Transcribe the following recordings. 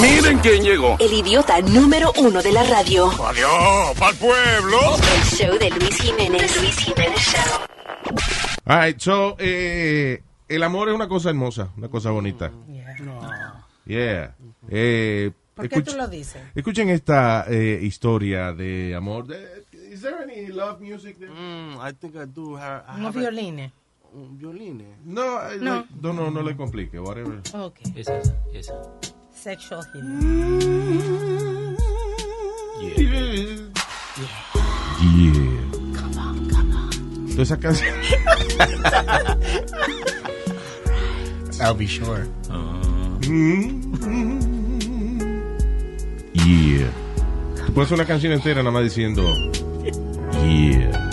Miren quién llegó. El idiota número uno de la radio. Adiós, pa'l pueblo. El show de Luis Jiménez. Luis Jiménez Show. All right, so, eh, el amor es una cosa hermosa, una cosa bonita. Yeah. Eh, ¿Por qué tú lo dices? Escuchen esta eh, historia de amor. Is there any love music there? Mm, I think I do have, I Unos have a- violines. un violín. No, I No. like- no, no, no le complique, whatever. Ok. Esa, esa, esa. Sexual healing. Yeah. Toda esa canción. I'll be sure. Yeah. Tú puedes una canción entera nada más diciendo Yeah.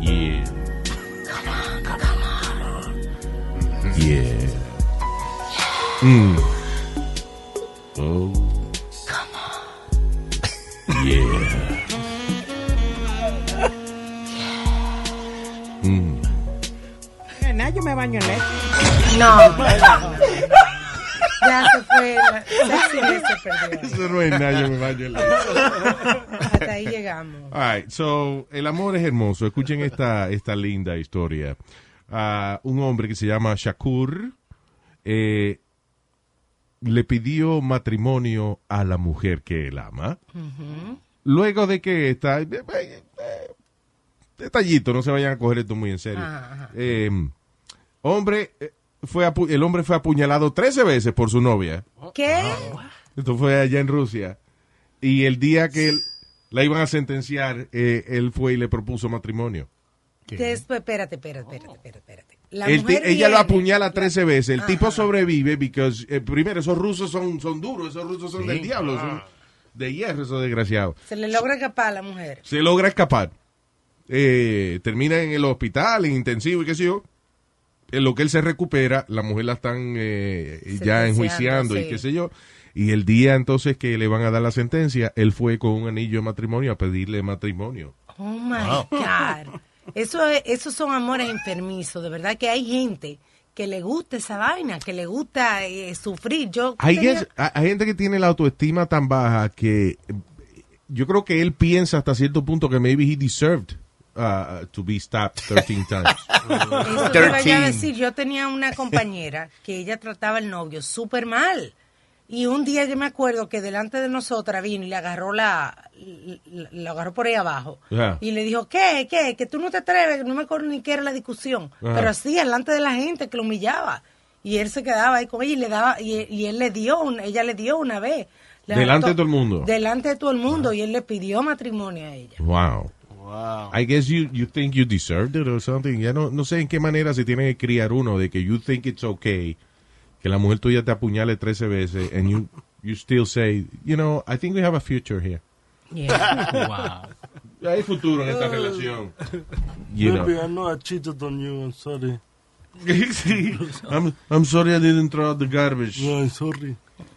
Yeah. Yeah. Mm. Oh. Yeah. Mm. Nada, yo me baño en leche. No. ya se fue. La se perdió. Eso no es nada, yo me baño en la- Hasta ahí llegamos. All right, so, el amor es hermoso. Escuchen esta, esta linda historia. Ah, un hombre que se llama Shakur eh, le pidió matrimonio a la mujer que él ama. Luego de que está... eh, eh, eh, detallito, no se vayan a coger esto muy en serio. Eh, hombre, fue el hombre fue apuñalado 13 veces por su novia. ¿Qué? Esto fue allá en Rusia. Y el día que él, la iban a sentenciar, eh, él fue y le propuso matrimonio. Después, espérate, espérate, espérate, espérate. espérate. La El mujer ella lo apuñala 13 veces. El Ajá. tipo sobrevive porque, primero, esos rusos son, son duros, esos rusos son del diablo, son de hierro, esos desgraciados. Se le logra escapar a la mujer. Se logra escapar. Eh, termina en el hospital, en intensivo y qué sé yo. En lo que él se recupera, la mujer la están eh, ya enjuiciando y qué sé yo. Y el día entonces que le van a dar la sentencia, él fue con un anillo de matrimonio a pedirle matrimonio. Oh my God. Eso es, esos son amores enfermizos. De verdad que hay gente que le gusta esa vaina, que le gusta eh, sufrir. Yo Hay, tenía- es- hay- hay gente que tiene la autoestima tan baja que eh, yo creo que él piensa hasta cierto punto que maybe he deserved uh, to be stabbed 13 times. Eso iba a 13. decir, yo tenía una compañera que ella trataba al novio súper mal. Y un día yo me acuerdo que delante de nosotras vino y le agarró la, la, la agarró por ahí abajo. Y le dijo, ¿qué? ¿Qué? Que tú no te atreves, no me acuerdo ni qué era la discusión. Pero así, delante de la gente que lo humillaba. Y él se quedaba ahí con ella y le daba, y, y él le dio, un- ella le dio una vez. Le Delante de todo el mundo. Delante de todo el mundo. Y él le pidió matrimonio a ella. Wow. I guess you, you think you deserved it or something. Ya no, no sé en qué manera se tiene que criar uno de que you think it's okay que la mujer tuya te apuñale 13 veces and you, you still say, you know, I think we have a future here. Yeah. Wow. Hay futuro en esta relación. You know. Baby, I know I cheated on you. I'm sorry. Sí. I'm, I'm sorry I didn't throw out the garbage. No, I'm sorry.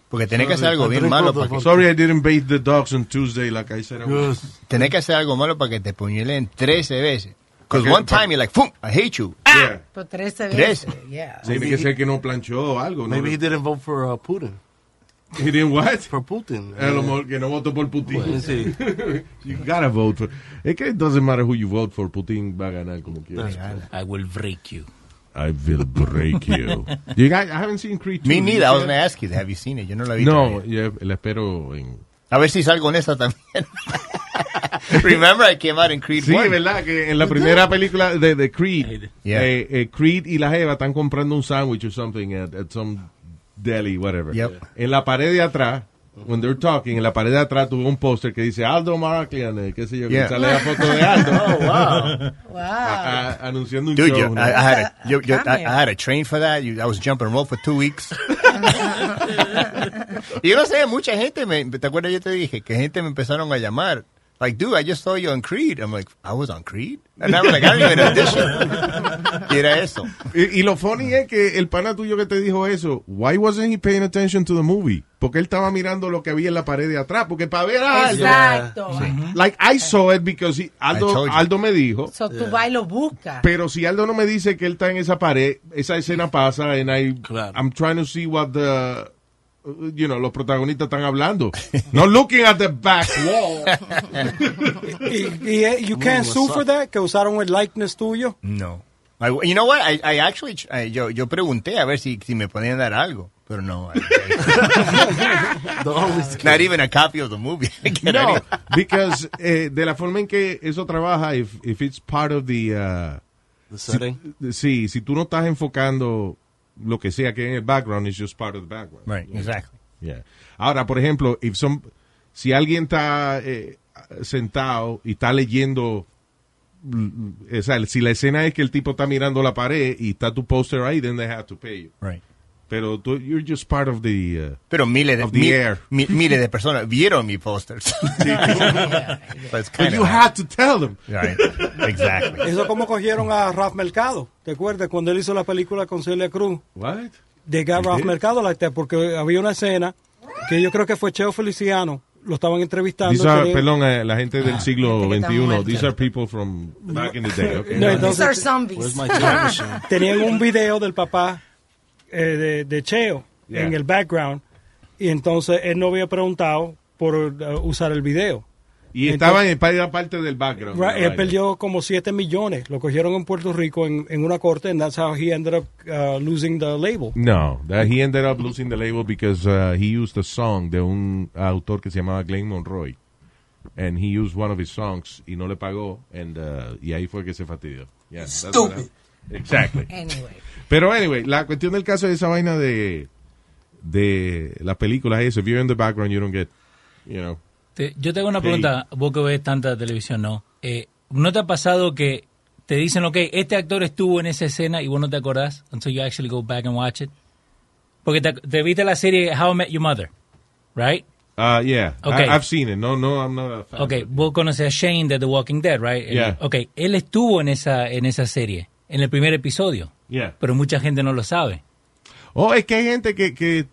Porque tenés que hacer algo bien malo para que, Sorry I didn't bathe the dogs on Tuesday like I said I tenés que hacer algo malo para que te puñalen 13 veces. Because one time you're like, "Fum, I hate you. Yeah. Por 13 Trece. veces. Yeah. Tiene que ser que no planchó o algo. ¿no? Maybe he didn't vote for uh, Putin. He didn't what? For Putin. A lo mejor que no votó por Putin. Sí. you gotta vote for. Es que it doesn't matter who you vote for. Putin va a ganar como quiera. I will break you. I will break you. you guys, I haven't seen Creed 2. Me neither. I was going to ask you, have you seen it? Yo no la he visto. No, todavía. yeah, la espero en. A ver si salgo en esta también. Remember I came out in Creed Sí, 1? verdad que en la primera película de, de Creed, Yeah. eh, eh, Creed y la Jeva están comprando un sándwich or something at, at some deli, whatever. Yep. En la pared de atrás, when they're talking, en la pared de atrás tuvo un póster que dice Aldo Marklian, eh, qué sé yo, que Yeah. sale la foto de Aldo. Wow. a- a- anunciando un Dude, show. yo, ¿no? I, I had a, yo, yo, I, had a train for that. You, I was jumping rope for two weeks. y yo no sé, mucha gente, me, ¿te acuerdas? Yo te dije que gente me empezaron a llamar Like, dude, I just saw you on Creed. I'm like, I was on Creed? And I'm like, I didn't even audition. y era eso. Y, y lo funny es que el pana tuyo que te dijo eso, why wasn't he paying attention to the movie? Porque él estaba mirando lo que había en la pared de atrás, porque para ver a Aldo, Exacto. like I saw it because he- Aldo. Aldo me dijo, So, tú vas y lo buscas. pero si Aldo no me dice que él está en esa pared, esa escena pasa and I, Claro. I'm trying to see what the, you know, los protagonistas están hablando. Not looking at the back wall. Y, y, eh, you can't sue for that, que usaron el likeness tuyo. No. I, you know what? I, I actually, I- yo, yo pregunté a ver si, si me podían dar algo. Pero no. Not even a copy of the movie. No, because eh, de la forma en que eso trabaja, if, if it's part of the, uh, the setting. sí, si tú no estás enfocando lo que sea que en el background, it's just part of the background. Right, exactly. Yeah. Ahora, por ejemplo, if some, si alguien está eh, sentado y está leyendo, o sea, si la escena es que el tipo está mirando la pared y está tu póster ahí, then they have to pay you. Right. Pero tú, you're just part of the... uh, Pero miles de, Of the mi- air. mi- miles de personas vieron mi but kind you had to tell them. right. Exactly. Eso como cogieron a Ralph Mercado. ¿Te acuerdas cuando él hizo la película con Celia Cruz? What? De Ralph did? Mercado like that, porque había una escena que yo creo que fue Cheo Feliciano. Lo estaban entrevistando. These are, perdón, eh, la gente del siglo que está XXI. muerta. These are people from back in the day. Okay. No, These entonces- are zombies. Tenían un video del papá eh, de, de Cheo Yeah. en el background y entonces él no había preguntado por uh, usar el video. Y estaba en parte del background. Right, él perdió como 7 millones. Lo cogieron en Puerto Rico en, en una corte and that's how he ended up uh, losing the label. No, that he ended up losing the label because uh, he used a song de un autor que se llamaba Glenn Monroy. And he used one of his songs y no le pagó. And, uh, y ahí fue que se fastidió. Yeah, that's what happened. Exactly. Anyway. Pero anyway, la cuestión del caso de esa vaina de, de las películas es, if you're in the background, you don't get, you know. Te- yo te hago una pregunta, vos que ves tanta televisión, ¿no? Eh, ¿No te ha pasado que te dicen, ok, este actor estuvo en esa escena y vos no te acordás until you actually go back and watch it? Porque te, te viste la serie How I Met Your Mother, right? Uh, yeah, Okay. I, have seen it. No, no, I'm not a fan. Ok, vos conoces a Shane de The Walking Dead, right? Yeah. Ok, él estuvo en esa, en esa serie, en el primer episodio, Yeah. pero mucha gente no lo sabe. Oh, es que hay gente que, que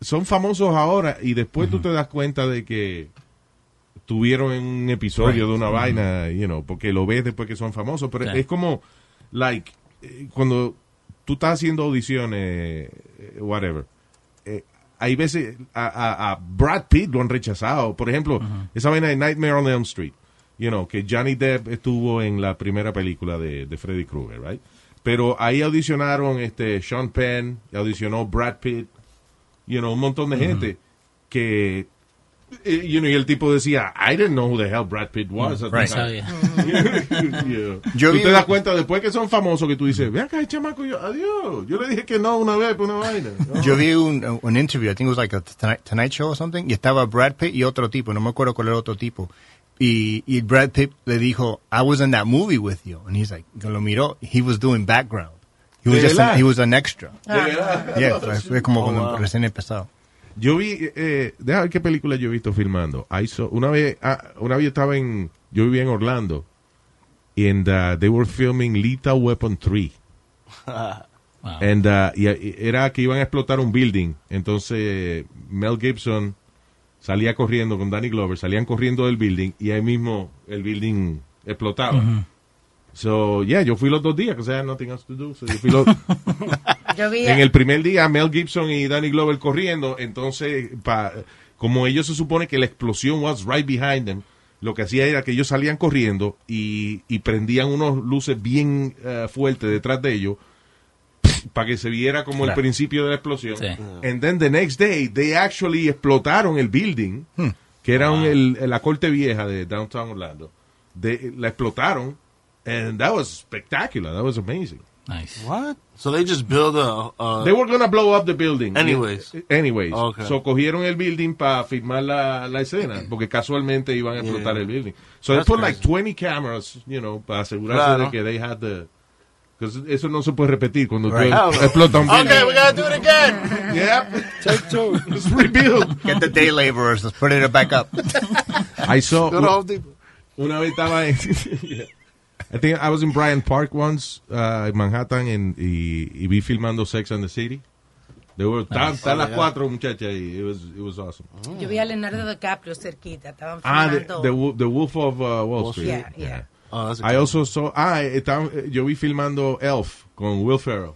son famosos ahora y después tú te das cuenta de que tuvieron en un episodio de una vaina, you know, porque lo ves después que son famosos, pero es como, like, eh, cuando tú estás haciendo audiciones, eh, whatever, eh, hay veces a, a- a Brad Pitt lo han rechazado, por ejemplo, esa vaina de Nightmare on Elm Street, you know, que Johnny Depp estuvo en la primera película de, de Freddy Krueger, right? Pero ahí audicionaron este Sean Penn, audicionó Brad Pitt, you know, un montón de gente que, eh, you know, y el tipo decía, I didn't know who the hell Brad Pitt was. Right. time." Sabía. Yeah. Yo tú vi te un- das cuenta después que son famosos que tú dices, ve acá, chamaco, yo, adiós. Yo le dije que no una vez por una vaina. No. Yo vi un, un interview, I think it was like a Tonight, Tonight Show or something, y estaba Brad Pitt y otro tipo, no me acuerdo cuál era el otro tipo. Y, y Brad Pitt le dijo, I was in that movie with you. And he's like, que lo miró, he was doing background. He was ¿De just an, he was an extra. Verdad. Yeah, fue- fue como Oh, cuando wow. recién empezado. Yo vi, eh, déjame ver qué película yo he visto filmando. I saw- una vez, ah, una vez yo estaba en, yo vivía en Orlando, and uh, they were filming Lethal Weapon 3. Wow. And, uh, y, y era que iban a explotar un building. Entonces, Mel Gibson salía corriendo con Danny Glover, salían corriendo del building y ahí mismo el building explotaba. So, yeah, yo fui los dos días, because I had nothing else to do. So, yo fui los, Yo vi en el primer día Mel Gibson y Danny Glover corriendo, entonces pa- como ellos se supone que la explosión was right behind them, lo que hacía era que ellos salían corriendo y, y prendían unos luces bien eh, fuertes detrás de ellos para que se viera como el Claro. principio de la explosión. Sí. And then the next day they actually explotaron el building, que era un- el- la corte vieja de downtown Orlando. De, la explotaron and that was spectacular. That was amazing. Nice. What? So they just build a. a They were gonna blow up the building. Anyways. Anyways. Okay. So cogieron el building para filmar la, la escena, porque casualmente iban a explotar Yeah. el building. So they That's put like crazy. 20 cameras, you know, para asegurarse Claro. de que they had the... Because eso no se puede repetir cuando Right. tú explotas un building. okay, we gotta do it again. Yep. Take two. It's rebuild. Get the day laborers, let's put it back up. I saw, una vez estaba en, I think I was in Bryant Park once, uh, en Manhattan, en- y, y vi filmando Sex and the City. They were, Estaban estaban las cuatro muchachas y it was, it was awesome. Yo vi a Leonardo DiCaprio cerquita, estaban Ah, the, filmando. the, Wo- the Wolf of uh, Wall Street. Yeah, yeah. Oh, a I also saw, ah, estaban- yo vi filmando Elf con Will Ferrell.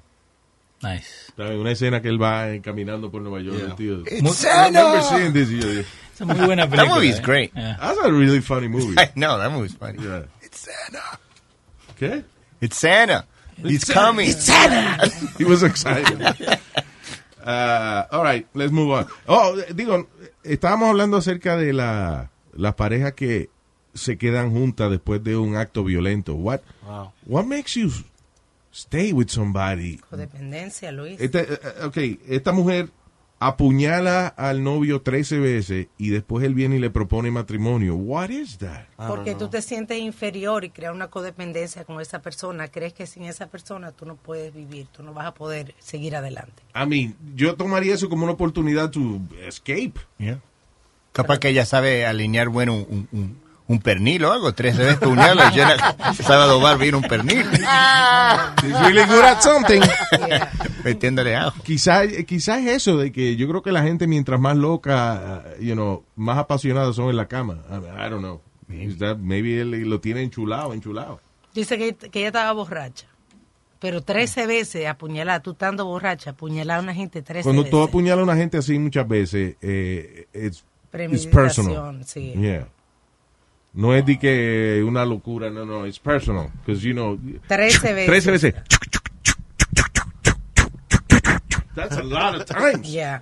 Nice. En una escena que él va eh, caminando por Nueva York. Yeah. el tío. It's I remember Santa! seeing this. yo Es una muy buena película. movie's eh. great. Yeah. That's a really funny movie. I know, that movie's funny. Yeah. It's Santa. ¿Qué? It's Santa. He's coming. He was excited. Uh, all right, let's move on. Oh, digo, estábamos hablando acerca de la, las parejas que se quedan juntas después de un acto violento. What, Wow. what makes you stay with somebody? Codependencia, Luis. Esta, eh, eh, ok, esta mujer apuñala al novio 13 veces y después él viene y le propone matrimonio. What is that? Porque tú te sientes inferior y creas una codependencia con esa persona. Crees que sin esa persona tú no puedes vivir, tú no vas a poder seguir adelante. I mean, yo tomaría eso como una oportunidad to escape. Yeah. Capaz que ella sabe alinear bueno un, un, un pernil o algo, tres veces puñala y ya sabe adobar bien un pernil, really good at something. Yeah. metiéndole ajo. Quizás quizá es eso de que yo creo que la gente mientras más loca, uh, you know, más apasionados son en la cama. I, mean, I don't know. That- maybe él lo tiene enchulado, enchulado. Dice que, que ella estaba borracha. Pero 13 veces apuñalada, tú estando borracha, apuñalar a una gente 13 Cuando veces. tú apuñalas a una gente así muchas veces, eh, it's, it's personal. sí. Yeah. No es de que una locura, no, no, it's personal. Because, you know, 13 veces. 13 veces. That's a lot of times. Yeah.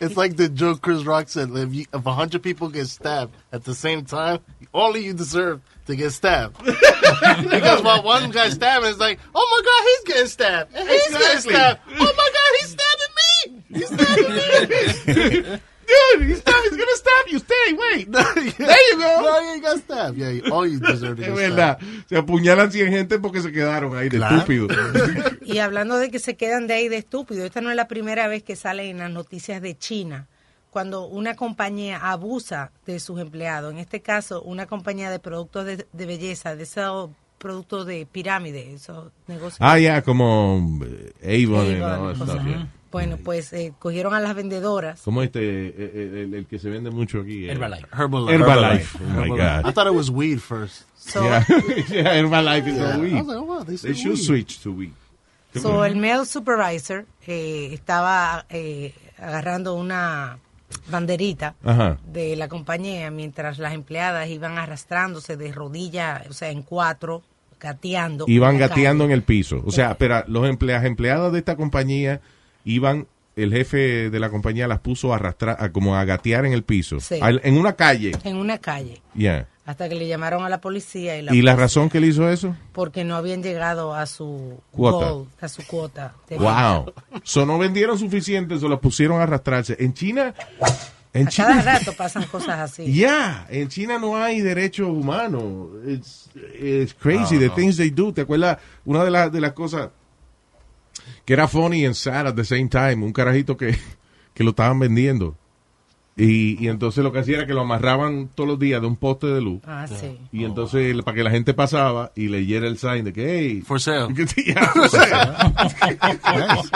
It's like the joke Chris Rock said: if you, if a hundred people get stabbed at the same time, all of you deserve to get stabbed. because while one guy stabbing it's like, oh my god, he's getting stabbed, and he's getting stabbed. Oh my god, he's stabbing me. He's stabbing me. Dude, he's, not, he's gonna stab you. Stay, wait. there you go. No, you ain't got stabbed. Yeah, you- all you deserve to Es verdad. stabbed. Se apuñalan 100 gente porque se quedaron ahí de Claro. estúpido. Y hablando de que se quedan de ahí de estúpido, esta no es la primera vez que sale en las noticias de China, cuando una compañía abusa de sus empleados. En este caso, una compañía de productos de, de belleza, de esos productos de pirámide, esos negocios. Ah, ya, como eh, Avon, Avon, all that Bueno, pues eh, cogieron a las vendedoras. Como este, eh, eh, el, el que se vende mucho aquí. eh, Herbalife. Herbalife. Herbalife. Oh my I God. thought it was weed first. So, Yeah, yeah, Herbalife is Yeah. a I weed. was like, oh, wow, they should weed. switch to weed. so el male supervisor eh, estaba eh, agarrando una banderita Ajá. de la compañía mientras las empleadas iban arrastrándose de rodillas, o sea, en cuatro, gateando. Iban gateando en el piso. O sea, pero los empleados, empleados de esta compañía iban, el jefe de la compañía las puso a arrastrar, a como a gatear en el piso. Sí. Al- en una calle. En una calle. Yeah. Hasta que le llamaron a la policía y la, ¿Y la razón que él hizo eso? Porque no habían llegado a su Cuota. goal, a su cuota. de Wow. So no vendieron suficiente, se los pusieron a arrastrarse. En China, en A cada China, rato pasan cosas así. yeah, en China no hay derechos humanos. It's, it's crazy No, the no. things they do. ¿Te acuerdas? Una de, las de las cosas que era funny and sad at the same time, un carajito que, que lo estaban vendiendo. Y, y entonces lo que hacía era que lo amarraban todos los días de un poste de luz. Ah, sí. Y entonces, para que la gente pasaba y leyera el sign de que, hey, For sale. Yeah, for sale.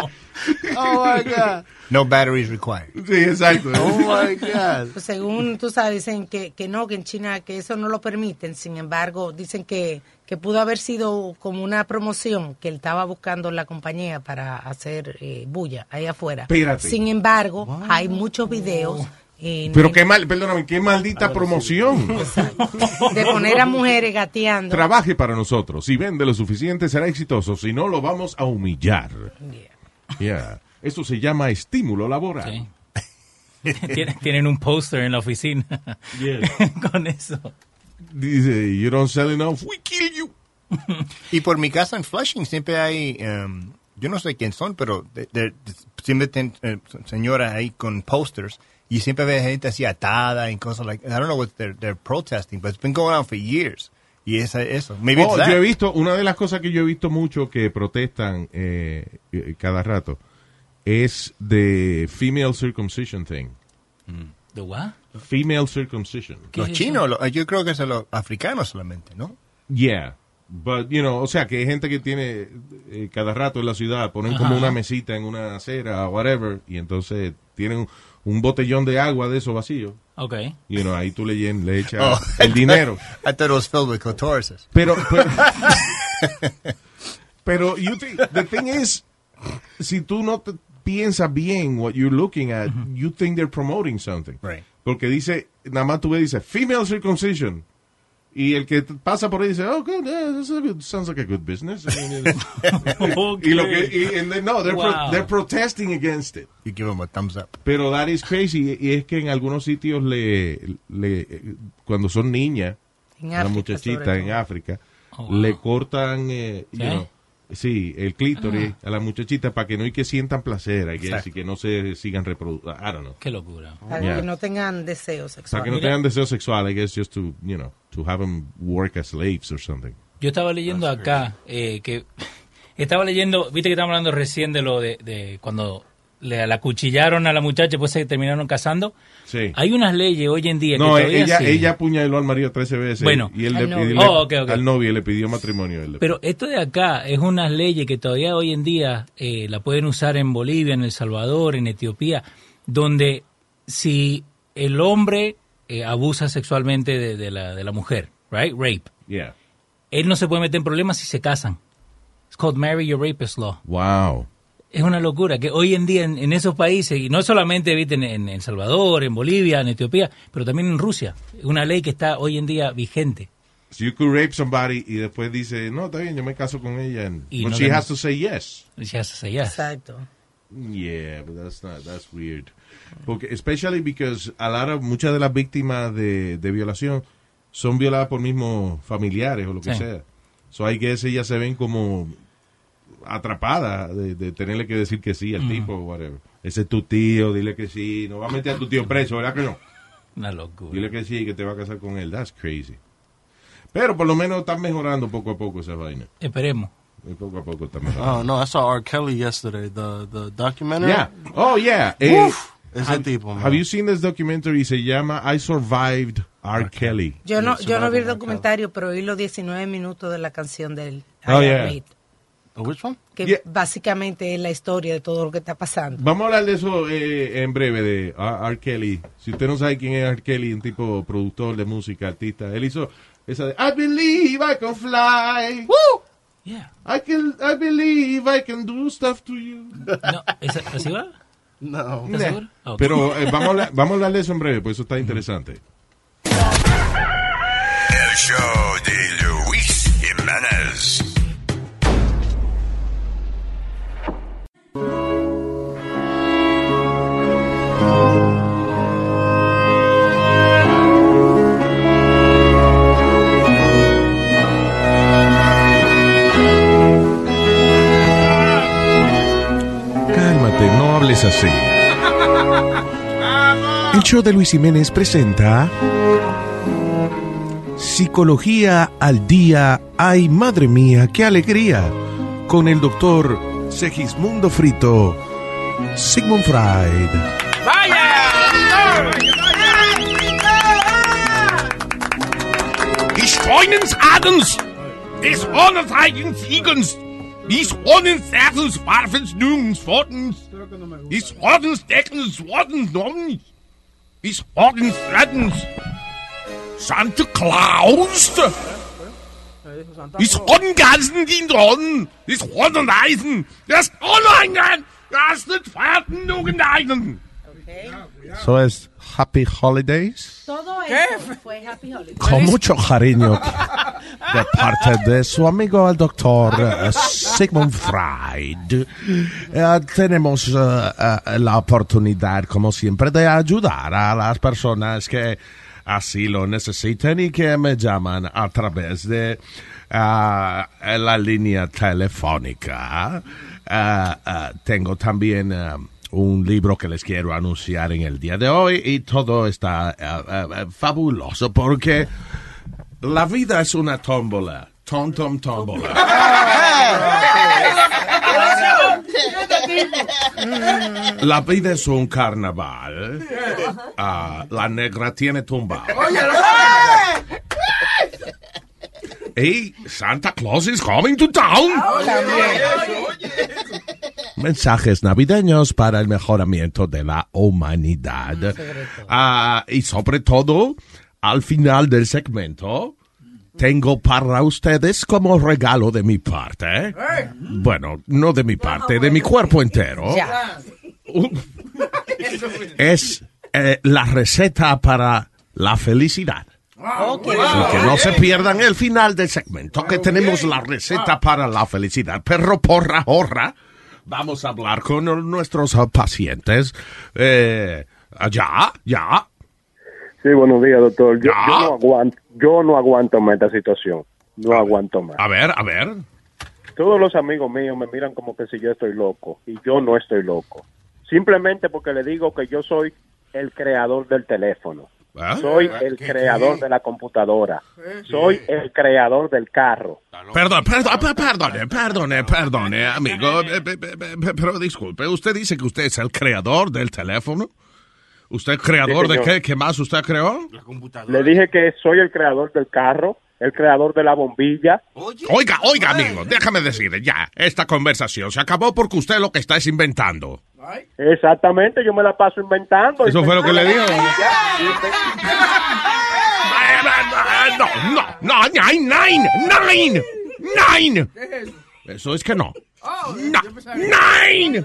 Oh my god. No batteries required. Sí, exacto. Oh my god. Pues según tú sabes, dicen que, que no, que en China que eso no lo permiten. Sin embargo, dicen que, que pudo haber sido como una promoción que él estaba buscando la compañía para hacer eh, bulla ahí afuera. Espérate. Sin embargo, hay muchos videos en- Pero qué mal, perdóname, qué maldita promoción. de poner a mujeres gateando. Trabaje para nosotros. Si vende lo suficiente, será exitoso. Si no, lo vamos a humillar. Yeah. Yeah. Eso se llama estímulo laboral. Sí. Tienen, un póster en la oficina con eso. Dice, you don't sell enough, we kill you. Y por mi casa en Flushing siempre hay, em, yo no sé quién son, pero de- de- siempre tienen eh, señoras ahí con posters y siempre ve gente así atada y cosas like, I don't know what they're, they're protesting, but it's been going on for years. Y esa, eso, maybe Oh, yo he that. visto, una de las cosas que yo he visto mucho que protestan eh, eh, cada rato es de female circumcision thing. ¿De what? Female circumcision. ¿Qué Los es chinos, lo- yo creo que son los africanos solamente, ¿no? Yeah. But, you know, o sea, que hay gente que tiene eh, cada rato en la ciudad, ponen como una mesita en una acera o whatever, y entonces tienen un, botellón de agua de eso vacío. Ok. You know, ahí tú le, llen- le echas Oh, el dinero. I thought it was filled with clitorises. Pero, pero, pero you think, the thing is, si tú no te piensas bien what you're looking at, you think they're promoting something. Right. Porque dice, nada más tú ves, dice, female circumcision. Y el que pasa por ahí dice, oh, good, yeah, that's a good- sounds like a good business. I mean, it's- Y lo que, y, and they- no, they're, pro- Wow. they're protesting against it. You give them a thumbs up. Pero that is crazy. Y es que en algunos sitios le, le cuando son niñas, la muchachita en. África, Oh, wow. le cortan, eh, you know, sí, el clítoris Ah. a la muchachita para que no y que sientan placer, I guess, Exacto. y que no se sigan reproduciendo. I don't know. Qué locura. Para Yeah. que no tengan deseo Para sexual. que no Mira. tengan deseo sexual, I guess, just to, you know, to have them work as slaves or something. Yo estaba leyendo acá eh, que estaba leyendo, viste que estábamos hablando recién de lo de, de cuando le la acuchillaron a la muchacha, pues se terminaron casando. Sí. Hay unas leyes hoy en día No, que todavía ella, sí. ella apuñaló al marido 13 veces. Bueno. y él Al le novio. Oh, ok. al novio le pidió matrimonio. él le- Pero esto de acá es unas leyes que todavía hoy en día eh, la pueden usar en Bolivia, en El Salvador, en Etiopía, donde si el hombre eh, abusa sexualmente de, de la, de la mujer, right, rape, yeah. él no se puede meter en problemas si se casan. It's called marry your rapist law. Wow. Es una locura que hoy en día en, en esos países, y no solamente ¿viste? En, en El Salvador, en Bolivia, en Etiopía, pero también en Rusia, una ley que está hoy en día vigente. So you could rape somebody y después dice, no, está bien, yo me caso con ella. And, Y but no she has to say yes. Ya se sé, ya. Exacto. Yeah, but that's not, that's weird. Porque, especially because a lot of, muchas de las víctimas de, de violación son violadas por mismos familiares o lo que Sí. sea. So I guess ellas se ven como atrapadas de, de tenerle que decir que sí al tipo o whatever. Ese es tu tío, dile que sí. No va a meter a tu tío preso, ¿verdad que no? Una locura. Dile que sí, que te va a casar con él. That's crazy. Pero por lo menos están mejorando poco a poco esa vaina. Esperemos. Y Poco a poco están mejorando. Oh no, I saw R. Kelly yesterday. The the documentary. Yeah. Oh, yeah. Eh, Uf, ese have, tipo. man. have you seen this documentary? Se llama I Survived R. Kelly. Yo no, yo no vi el documentario, pero vi los 19 minutos de la canción del Oh, I yeah. Which one? que Yeah. básicamente es la historia de todo lo que está pasando. Vamos a hablar de eso eh, en breve, de R. R. Kelly. Si usted no sabe quién es R. Kelly, un tipo productor de música, artista. Él hizo esa de I believe I can fly. Yeah. I can, I believe I can do stuff to you. No, ¿esa- ¿Así va? No. Ok. Pero eh, vamos, a hablar, vamos a hablar de eso en breve, pues eso está interesante. El show de Luis así. El show de Luis Jiménez presenta Psicología al día. Ay, madre mía, qué alegría. Con el doctor Segismundo Frito, Sigmund Freud. Die Freunens Adens, des Hornenzeigens Dies Ordens Sattels warfens, nirgends, fortens. Dies Ordens deckens, Ordens nommens. Dies Ordens rettens. Santa Claus. Dies Ordensganzen, die Dronnen. Dies Ordenreisen. Das Ordenreisen. Das sind Fahrten, nur geneigten. So ist. Happy Holidays. Todo eso fue Happy Holiday. Con mucho cariño de parte de su amigo el doctor eh, Sigmund Freud. Eh, tenemos eh, la oportunidad, como siempre, de ayudar a las personas que así lo necesiten y que me llaman a través de la línea telefónica. Tengo también un libro que les quiero anunciar en el día de hoy y todo está ah, ah, fabuloso porque la vida es una tómbola. Tom, tom, tómbola. La vida es un carnaval. Ah, la negra tiene tumbao. Y Santa Claus is coming to town. Mensajes navideños para el mejoramiento de la humanidad. Ah, y sobre todo, al final del segmento, tengo para ustedes como regalo de mi parte. Bueno, no de mi parte, de mi cuerpo entero. Es eh, la receta para la felicidad. Ok. Así que no se pierdan el final del segmento, que tenemos la receta para la felicidad. Perro, porra, horra. Vamos a hablar con nuestros pacientes. Eh, ya, ya. Sí, buenos días, doctor. Yo, Ya. yo no aguanto, yo no aguanto más esta situación. No aguanto más. A ver, a ver. Todos los amigos míos me miran como que si yo estoy loco y yo no estoy loco. Simplemente porque le digo que yo soy el creador del teléfono. ¿Ah? Soy el creador de la computadora. Soy el creador del carro. Perdón, perdón, per- perdone, perdone, perdone, amigo. Eh, eh, eh, eh, Pero disculpe, usted dice que usted es el creador del teléfono. ¿Usted es creador Sí, de qué? ¿Qué más usted creó? Le dije que soy el creador del carro, el creador de la bombilla. Oiga, oiga, amigo, déjame decirle, ya, esta conversación se acabó porque usted lo que está es inventando. Exactamente, yo me la paso inventando. Eso fue lo que le dijo. No, no, no, nine, nine, nine, nine. Eso es que no. No, nine.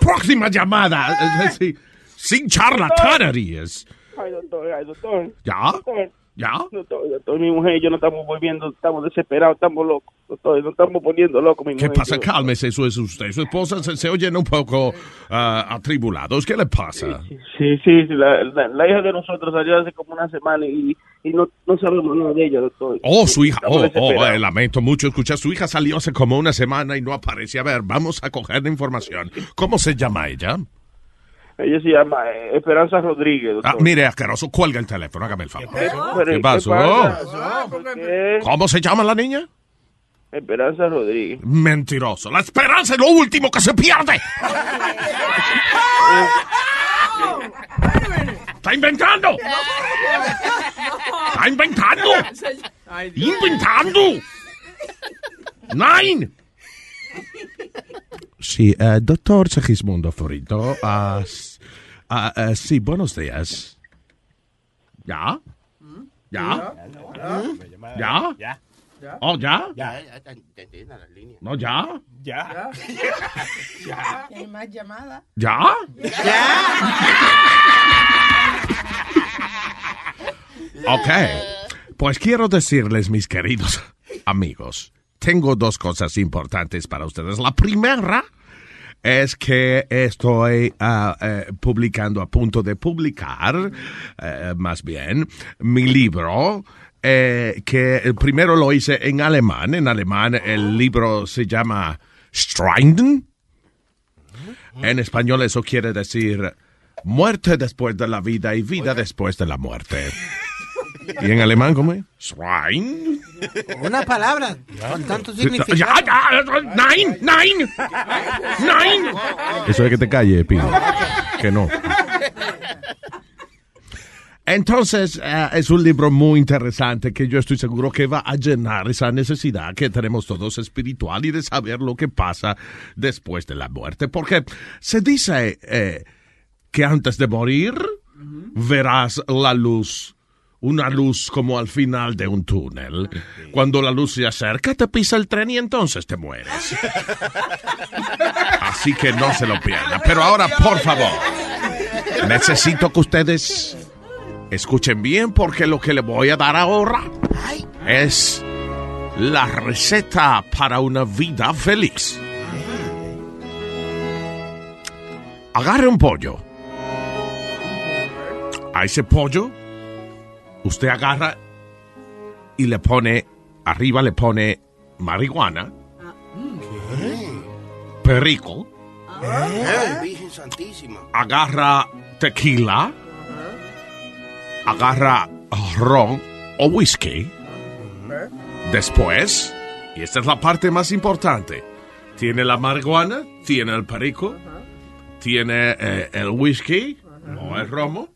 Próxima llamada. sí, Sin charlatanerías. Ay, doctor, ay, doctor. ¿Ya? Doctor, ¿Ya? doctor, doctor, mi mujer y yo nos estamos volviendo, estamos desesperados, estamos locos. Doctor, nos estamos poniendo locos, mi ¿Qué mujer. pasa? Cálmese, eso es usted. Su esposa se, se oyen un poco ah, atribulados. ¿Qué le pasa? Sí, sí, sí, la, la- la hija de nosotros salió hace como una semana y, y no, no sabemos nada de ella, doctor. Oh, su hija. Oh, oh, eh, lamento mucho escuchar. Su hija salió hace como una semana y no aparece. A ver, vamos a coger la información. ¿Cómo se llama ella? Ella se llama eh, Esperanza Rodríguez, doctor. Ah, mire, asqueroso, cuelga el teléfono, hágame el favor. ¿Qué pasó? ¿Cómo se llama la niña? Esperanza Rodríguez. Mentiroso. La esperanza es lo último que se pierde. ¡Está inventando! ¡Está inventando! ¡Inventando! ¡Nine! Sí, eh, doctor Segismundo Forito. Ah, ah, sí, buenos días. ¿Ya? ¿Ya? ¿Ya? ¿Oh, ya? ¿No, ya? ¿Hay más llamadas? ¿Ya? Ok. Pues quiero decirles, mis queridos amigos, tengo dos cosas importantes para ustedes. La primera es que estoy eh, publicando, a punto de publicar, eh, más bien, mi libro. eh, que el primero lo hice en alemán. En alemán el libro se llama Strinden. En español eso quiere decir muerte después de la vida y vida después de la muerte. ¿Y en alemán cómo es? Schwein. Una palabra con tanto significado. ya, nein, nein, nein. Eso es que te calle, Pino. Que no. Entonces, eh, es un libro muy interesante que yo estoy seguro que va a llenar esa necesidad que tenemos todos espiritual y de saber lo que pasa después de la muerte. Porque se dice eh, que antes de morir verás la luz, una luz como al final de un túnel. Cuando la luz se acerca, te pisa el tren y entonces te mueres. Así que no se lo pierdan. Pero ahora, por favor, necesito que ustedes escuchen bien porque lo que le voy a dar ahora es la receta para una vida feliz. Agarre un pollo. A ese pollo, usted agarra y le pone, arriba le pone marihuana, perico, Virgen Santísima. agarra tequila, agarra ron o whisky. Después, y esta es la parte más importante, tiene la marihuana, tiene el perico, tiene eh, el whisky o el romo.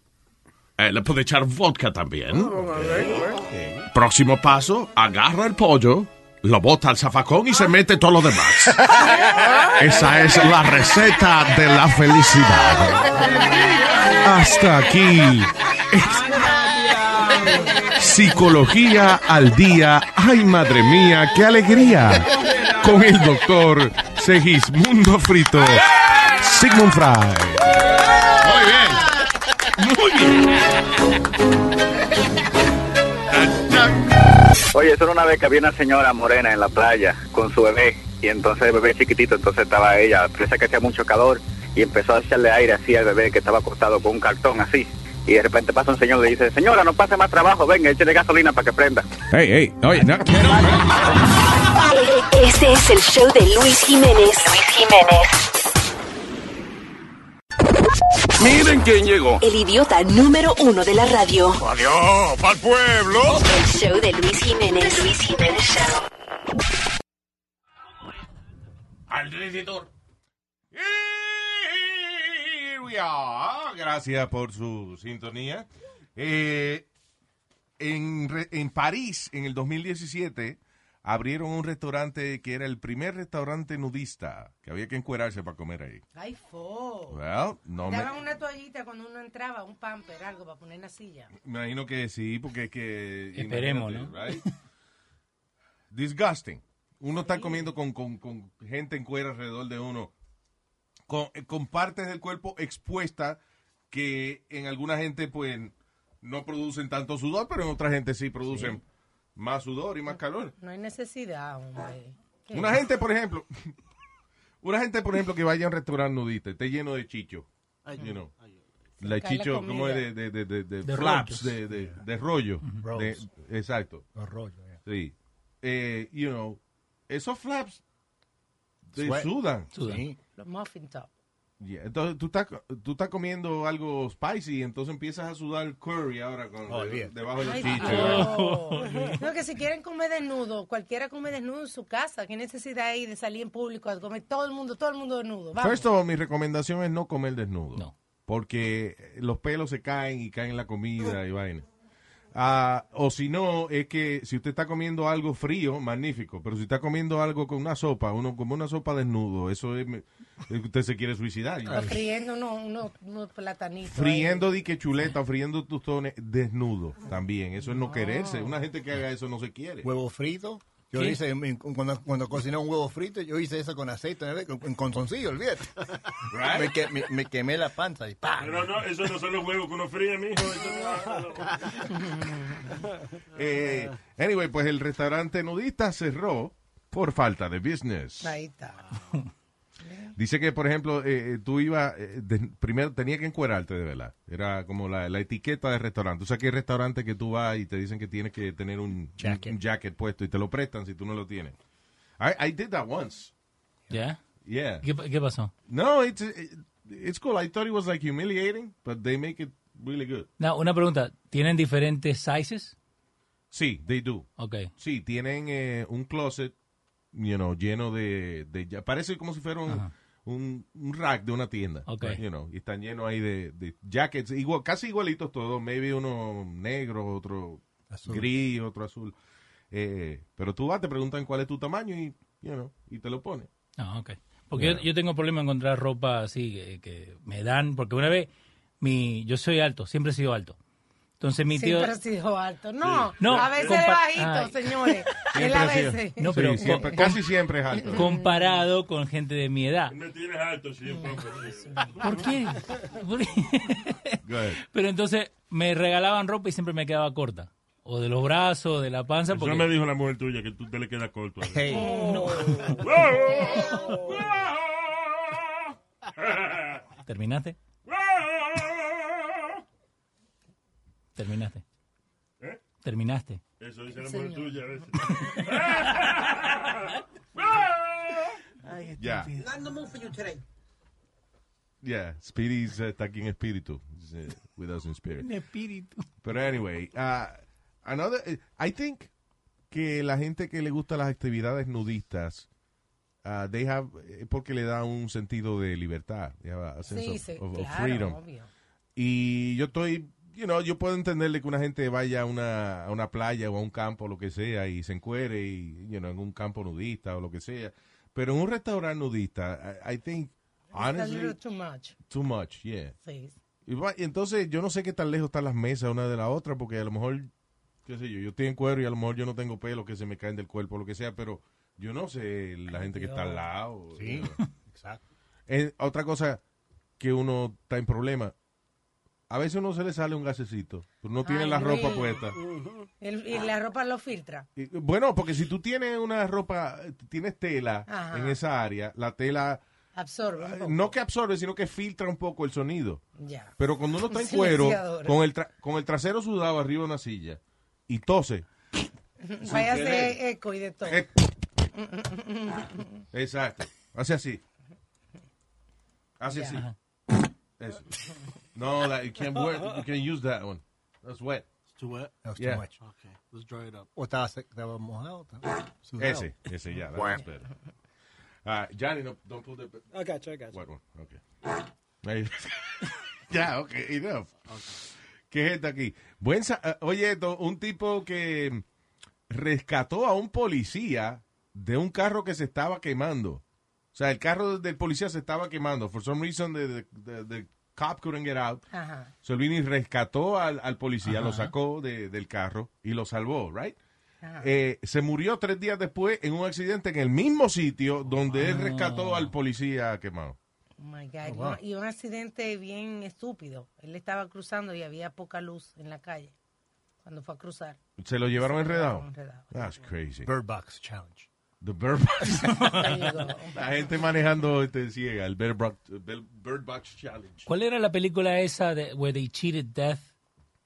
Eh, le puede echar vodka también. Próximo paso, agarra el pollo, lo bota al zafacón y se mete todo lo demás. Esa es la receta de la felicidad. Hasta aquí. Psicología al día. Ay, madre mía, qué alegría. Con el doctor Segismundo Frito. Sigmund Fry. Oye, eso era una vez que había una señora morena en la playa con su bebé y entonces el bebé chiquitito, entonces estaba ella, parece que hacía mucho calor y empezó a echarle aire así al bebé que estaba acostado con un cartón así. Y de repente pasa un señor y le dice, señora, no pase más trabajo, venga, échale gasolina para que prenda. Hey, hey, oye, no. Este es el show de Luis Jiménez. Luis Jiménez. Miren quién llegó. El idiota número uno de la radio. Adiós, pa'l pueblo. El show de Luis Jiménez. Luis Jiménez Show. Alrededor. Here we are. Gracias por su sintonía. Eh, en, en París, en el 2017, abrieron un restaurante que era el primer restaurante nudista, que había que encuerarse para comer ahí. Ay, fo. Well, no me, Daban una toallita cuando uno entraba, un pamper, algo para poner en la silla. me imagino que sí, porque es que... Esperemos, right? Disgusting. Uno está comiendo con, con- con gente en cuero alrededor de uno, con, eh, con partes del cuerpo expuestas que en alguna gente pues no producen tanto sudor, pero en otra gente sí producen más sudor y más calor. No hay necesidad, hombre. Una gente, por ejemplo, una gente, por ejemplo, que vaya a un restaurante nudista, esté lleno de chicho. You know. La chicho, ¿cómo es? De, de, de, de, de De flaps, de, de, de rollo. De- exacto. Los rollos, yeah. Sí. Eh, you know, esos flaps te Sweat. sudan. Sudan. Sí. Los muffin top. Yeah, Entonces tú estás, tú estás comiendo algo spicy y entonces empiezas a sudar curry ahora con, Oh, de- debajo del. Dios. No, que si quieren comer desnudo, cualquiera come desnudo en su casa. ¿Qué necesidad hay de salir en público a comer todo el mundo, todo el mundo desnudo? Vamos. First of all, mi recomendación es no comer desnudo. No. Porque los pelos se caen y caen en la comida y vaina. Ah, o si no, es que si usted está comiendo algo frío, magnífico. Pero si está comiendo algo con una sopa, uno como una sopa desnudo, eso es, usted se quiere suicidar. Friendo unos unos platanitos. Friendo di que chuleta, o friendo tostones desnudo también. Eso es no quererse. Una gente que haga eso no se quiere. Huevo frito. Yo ¿Qué? hice, en- cuando, cuando cociné un huevo frito, yo hice eso con aceite, ¿no? con, con consoncillo, olvídate. Right? Me, que- me- me quemé la panza y ¡pam! Pero no, eso no son los huevos que uno fríe, mijo. Eh, anyway, pues el restaurante nudista cerró por falta de business. Ahí está. Dice que, por ejemplo, eh, eh, tú ibas, eh, de- primero tenía que encuerarte de verdad. Era como la, la etiqueta del restaurante. O sea, que hay restaurantes que tú vas y te dicen que tienes que tener un Jacket. un jacket puesto y te lo prestan si tú no lo tienes. I, I did that once. ¿Ya? Yeah. ¿Qué, qué pasó? No, it's, it's cool. I thought it was like humiliating, but they make it really good. No, una pregunta. ¿Tienen diferentes sizes? Sí, they do. Ok. Sí, tienen eh, un closet, you know, lleno de, de parece como si fuera un, Ajá. Un, un rack de una tienda. Ok. You know, y están llenos ahí de, de jackets, igual, casi igualitos todos, maybe uno negro, otro Azul. gris, otro azul. Eh, pero tú vas, te preguntan cuál es tu tamaño y, you know, y te lo pones. Ah, ok. Porque yo, yo tengo problema en encontrar ropa así que, que me dan, porque una vez mi, yo soy alto, siempre he sido alto. Entonces mi tío... Siempre ha sido alto. No, No, a veces compa- bajito, Ay. señores. Siempre Él a veces. No, Sí, pero siempre- con- casi siempre es alto. comparado con gente de mi edad. Me tienes alto, un poco. sí. ¿Por qué? Pero entonces me regalaban ropa y siempre me quedaba corta. O de los brazos, de la panza. Eso Porque... me dijo la mujer tuya que tú te le quedas corto. Hey. ¿Terminaste? ¿Terminaste? ¿Eh? ¿Terminaste? Eso dice la mujer tuya a veces. Ya, Not in the mood for you today. yeah. Speedy's eh, está aquí en espíritu. He's, eh, with us in spirit. espíritu. Pero anyway, uh, another, eh, I think que la gente que le gusta las actividades nudistas uh, they have, eh, porque le da un sentido de libertad, they have a sense Sí, of- sí, of- of claro, freedom. obvio. Y yo estoy, you know, yo puedo entenderle que una gente vaya a una, a una playa o a un campo, lo que sea, y se encuere, y, you know, en un campo nudista o lo que sea. Pero en un restaurante nudista, I, I think, It's a honestly, too much. too much, yeah. Sí. Y, entonces yo no sé qué tan lejos están las mesas una de la otra, porque a lo mejor, qué sé yo, yo estoy en cuero y a lo mejor yo no tengo pelo que se me caen del cuerpo, lo que sea, pero yo no sé la gente que está al lado. Sí, you know. exacto. Eh, otra cosa que uno está en problema, a veces uno se le sale un gasecito, pero no tiene la ropa Luis. puesta. El- y la ropa lo filtra. Y, bueno, porque si tú tienes una ropa, tienes tela Ajá. en esa área, la tela Absorbe un poco. no que absorbe, sino que filtra un poco el sonido. Ya. Pero cuando uno está en cuero, silenciador. con el, tra- con el trasero sudado arriba de una silla y tose. Vaya a hacer eco y de todo. Eh, Exacto. Hace así. Hace así. Eso. No, that, you can't wear, you can't use that one. That's wet. It's too wet? That was Yeah. too much. Okay, let's dry it up. O estaba, estaba mojado. Ese, ese, ya. that's better. Ah, Johnny, no, don't pull the I got you, I got you. wet one. Okay. Ya, okay, enough. ¿Qué es esta aquí? Buen sa- eh, oye, esto, un tipo que rescató a un policía de un carro que se estaba quemando. O sea, el carro del policía se estaba quemando. For some reason, the, the, the cop couldn't get out. Ajá. So él vino y rescató al, al policía, Ajá. lo sacó de- del carro y lo salvó, right? Eh, se murió tres días después en un accidente en el mismo sitio donde él rescató al policía quemado. Oh my God. Oh, wow. Y un accidente bien estúpido. Él estaba cruzando y había poca luz en la calle cuando fue a cruzar. ¿Se lo llevaron Se enredado? llevaron enredado. That's crazy. Bird Box Challenge. The Bird Box. La gente manejando este, ciega, el Bird Box, Bird- Box Challenge. ¿Cuál era la película esa de where they cheated death?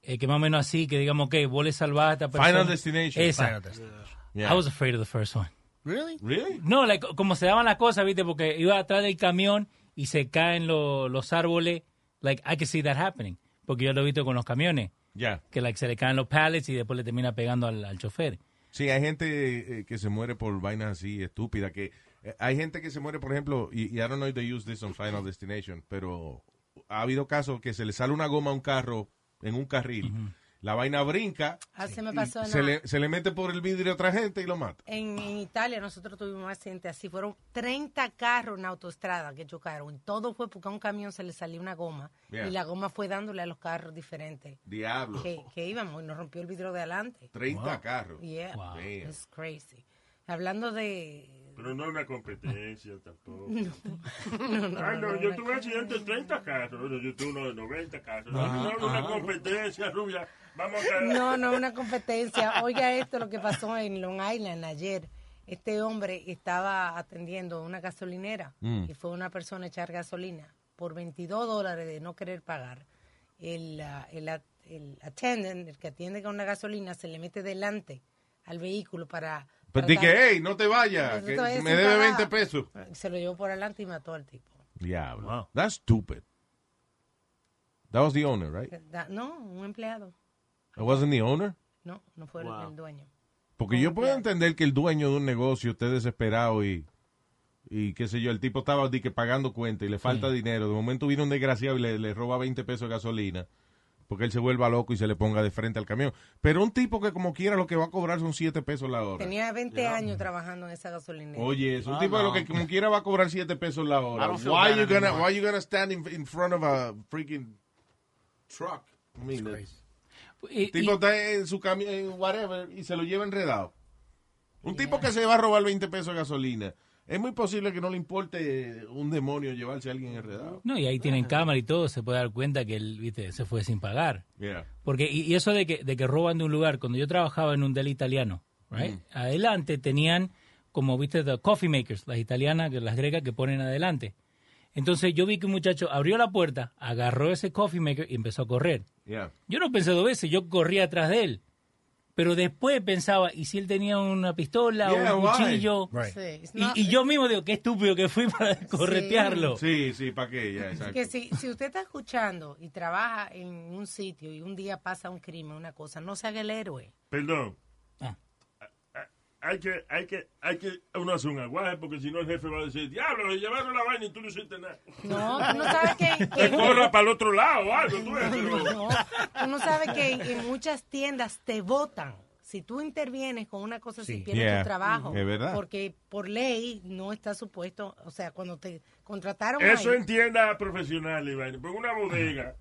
Eh, que más o menos así, que digamos que vos le salvás a esta persona. Final Destination. Esa. Final Destination. Yeah. I was afraid of the first one. Really? Really? No, like, como se daban las cosas, ¿viste? Porque iba atrás del camión y se caen lo- los árboles. Like, I could see that happening. Porque yo lo he visto con los camiones. Ya. Que like, se le caen los pallets y después le termina pegando al, al chofer. Sí, hay gente eh, que se muere por vainas así estúpidas. Que, eh, hay gente que se muere, por ejemplo, y, y I don't know if they use this on Final Destination, pero ha habido casos que se le sale una goma a un carro en un carril. La vaina brinca, Ah, se me pasó en, se le, se le mete por el vidrio a otra gente y lo mata. en, en Italia. Nosotros tuvimos un accidente así. Fueron 30 carros en autoestrada que chocaron. Todo fue porque a un camión se le salió una goma. Yeah. Y la goma fue dándole a los carros diferentes Diablo. que, que íbamos. Y nos rompió el vidrio de adelante. 30 carros. Yeah, Wow. It's crazy. Hablando de... Pero no es una competencia tampoco. No, no, Ah, no, no, yo tuve accidentes de 30 casos, bueno, yo tuve uno de 90 casos. No, no, no, una competencia, rubia. Vamos a... No, no, una competencia. Oiga esto, lo que pasó en Long Island ayer. Este hombre estaba atendiendo una gasolinera Mm. y fue una persona a echar gasolina por 22 dólares de no querer pagar. El, ah, el, el attendant, el que atiende con una gasolina, se le mete delante al vehículo para... Pero para di dar- que, hey, no te vayas, que me debe pagar. 20 pesos. Se lo llevó por adelante y mató al tipo. Diablo. That's stupid. That was the owner, right? No, un empleado. It wasn't the owner? No, no fue el- Wow. el dueño. Porque yo puedo entender que el dueño de un negocio esté desesperado y, y qué sé yo, el tipo estaba di que pagando cuenta y le falta dinero. De momento viene un desgraciado y le, le roba 20 pesos de gasolina porque él se vuelva loco y se le ponga de frente al camión. Pero un tipo que como quiera lo que va a cobrar son 7 pesos la hora. Tenía 20 años trabajando en esa gasolinera. Oye, es un Ah, tipo de no. lo que como quiera va a cobrar 7 pesos la I hora. Why you gonna why you gonna stand in, in front of a freaking truck? I mean, El tipo y- está en su camión, en whatever, y se lo lleva enredado. Un tipo que se va a robar 20 pesos de gasolina. Es muy posible que no le importe un demonio llevarse a alguien enredado. no, y ahí tienen cámara y todo, se puede dar cuenta que él, viste, se fue sin pagar. Yeah. Porque, y, y eso de que, de que roban de un lugar, cuando yo trabajaba en un del italiano, right? Mm. adelante tenían, como viste, the coffee makers, las italianas, las gregas que ponen adelante. Entonces yo vi que un muchacho abrió la puerta, agarró ese coffee maker y empezó a correr. Yeah. Yo no pensé dos veces, yo corría atrás de él. Pero después pensaba, ¿y si él tenía una pistola Yeah, o un why? cuchillo? Right. Sí, it's not- Y, y yo mismo digo, qué estúpido que fui para corretearlo. Sí, sí, ¿para qué? Ya, exacto. que si, si usted está escuchando y trabaja en un sitio y un día pasa un crimen, una cosa, no se haga el héroe. Perdón. Hay que, hay que, hay que uno hace un aguaje porque si no el jefe va a decir, diablo, le llevaron la vaina y tú no hiciste nada. No, tú no sabes que... Te corra para el otro lado o algo, tú pero- No, tú no sabes que en muchas tiendas te votan. Si tú intervienes con una cosa Sí. pierdes Yeah. tu trabajo. Es verdad. Porque por ley no está supuesto, o sea, cuando te contrataron Eso ahí- en tiendas profesionales, vaina. Pero una bodega,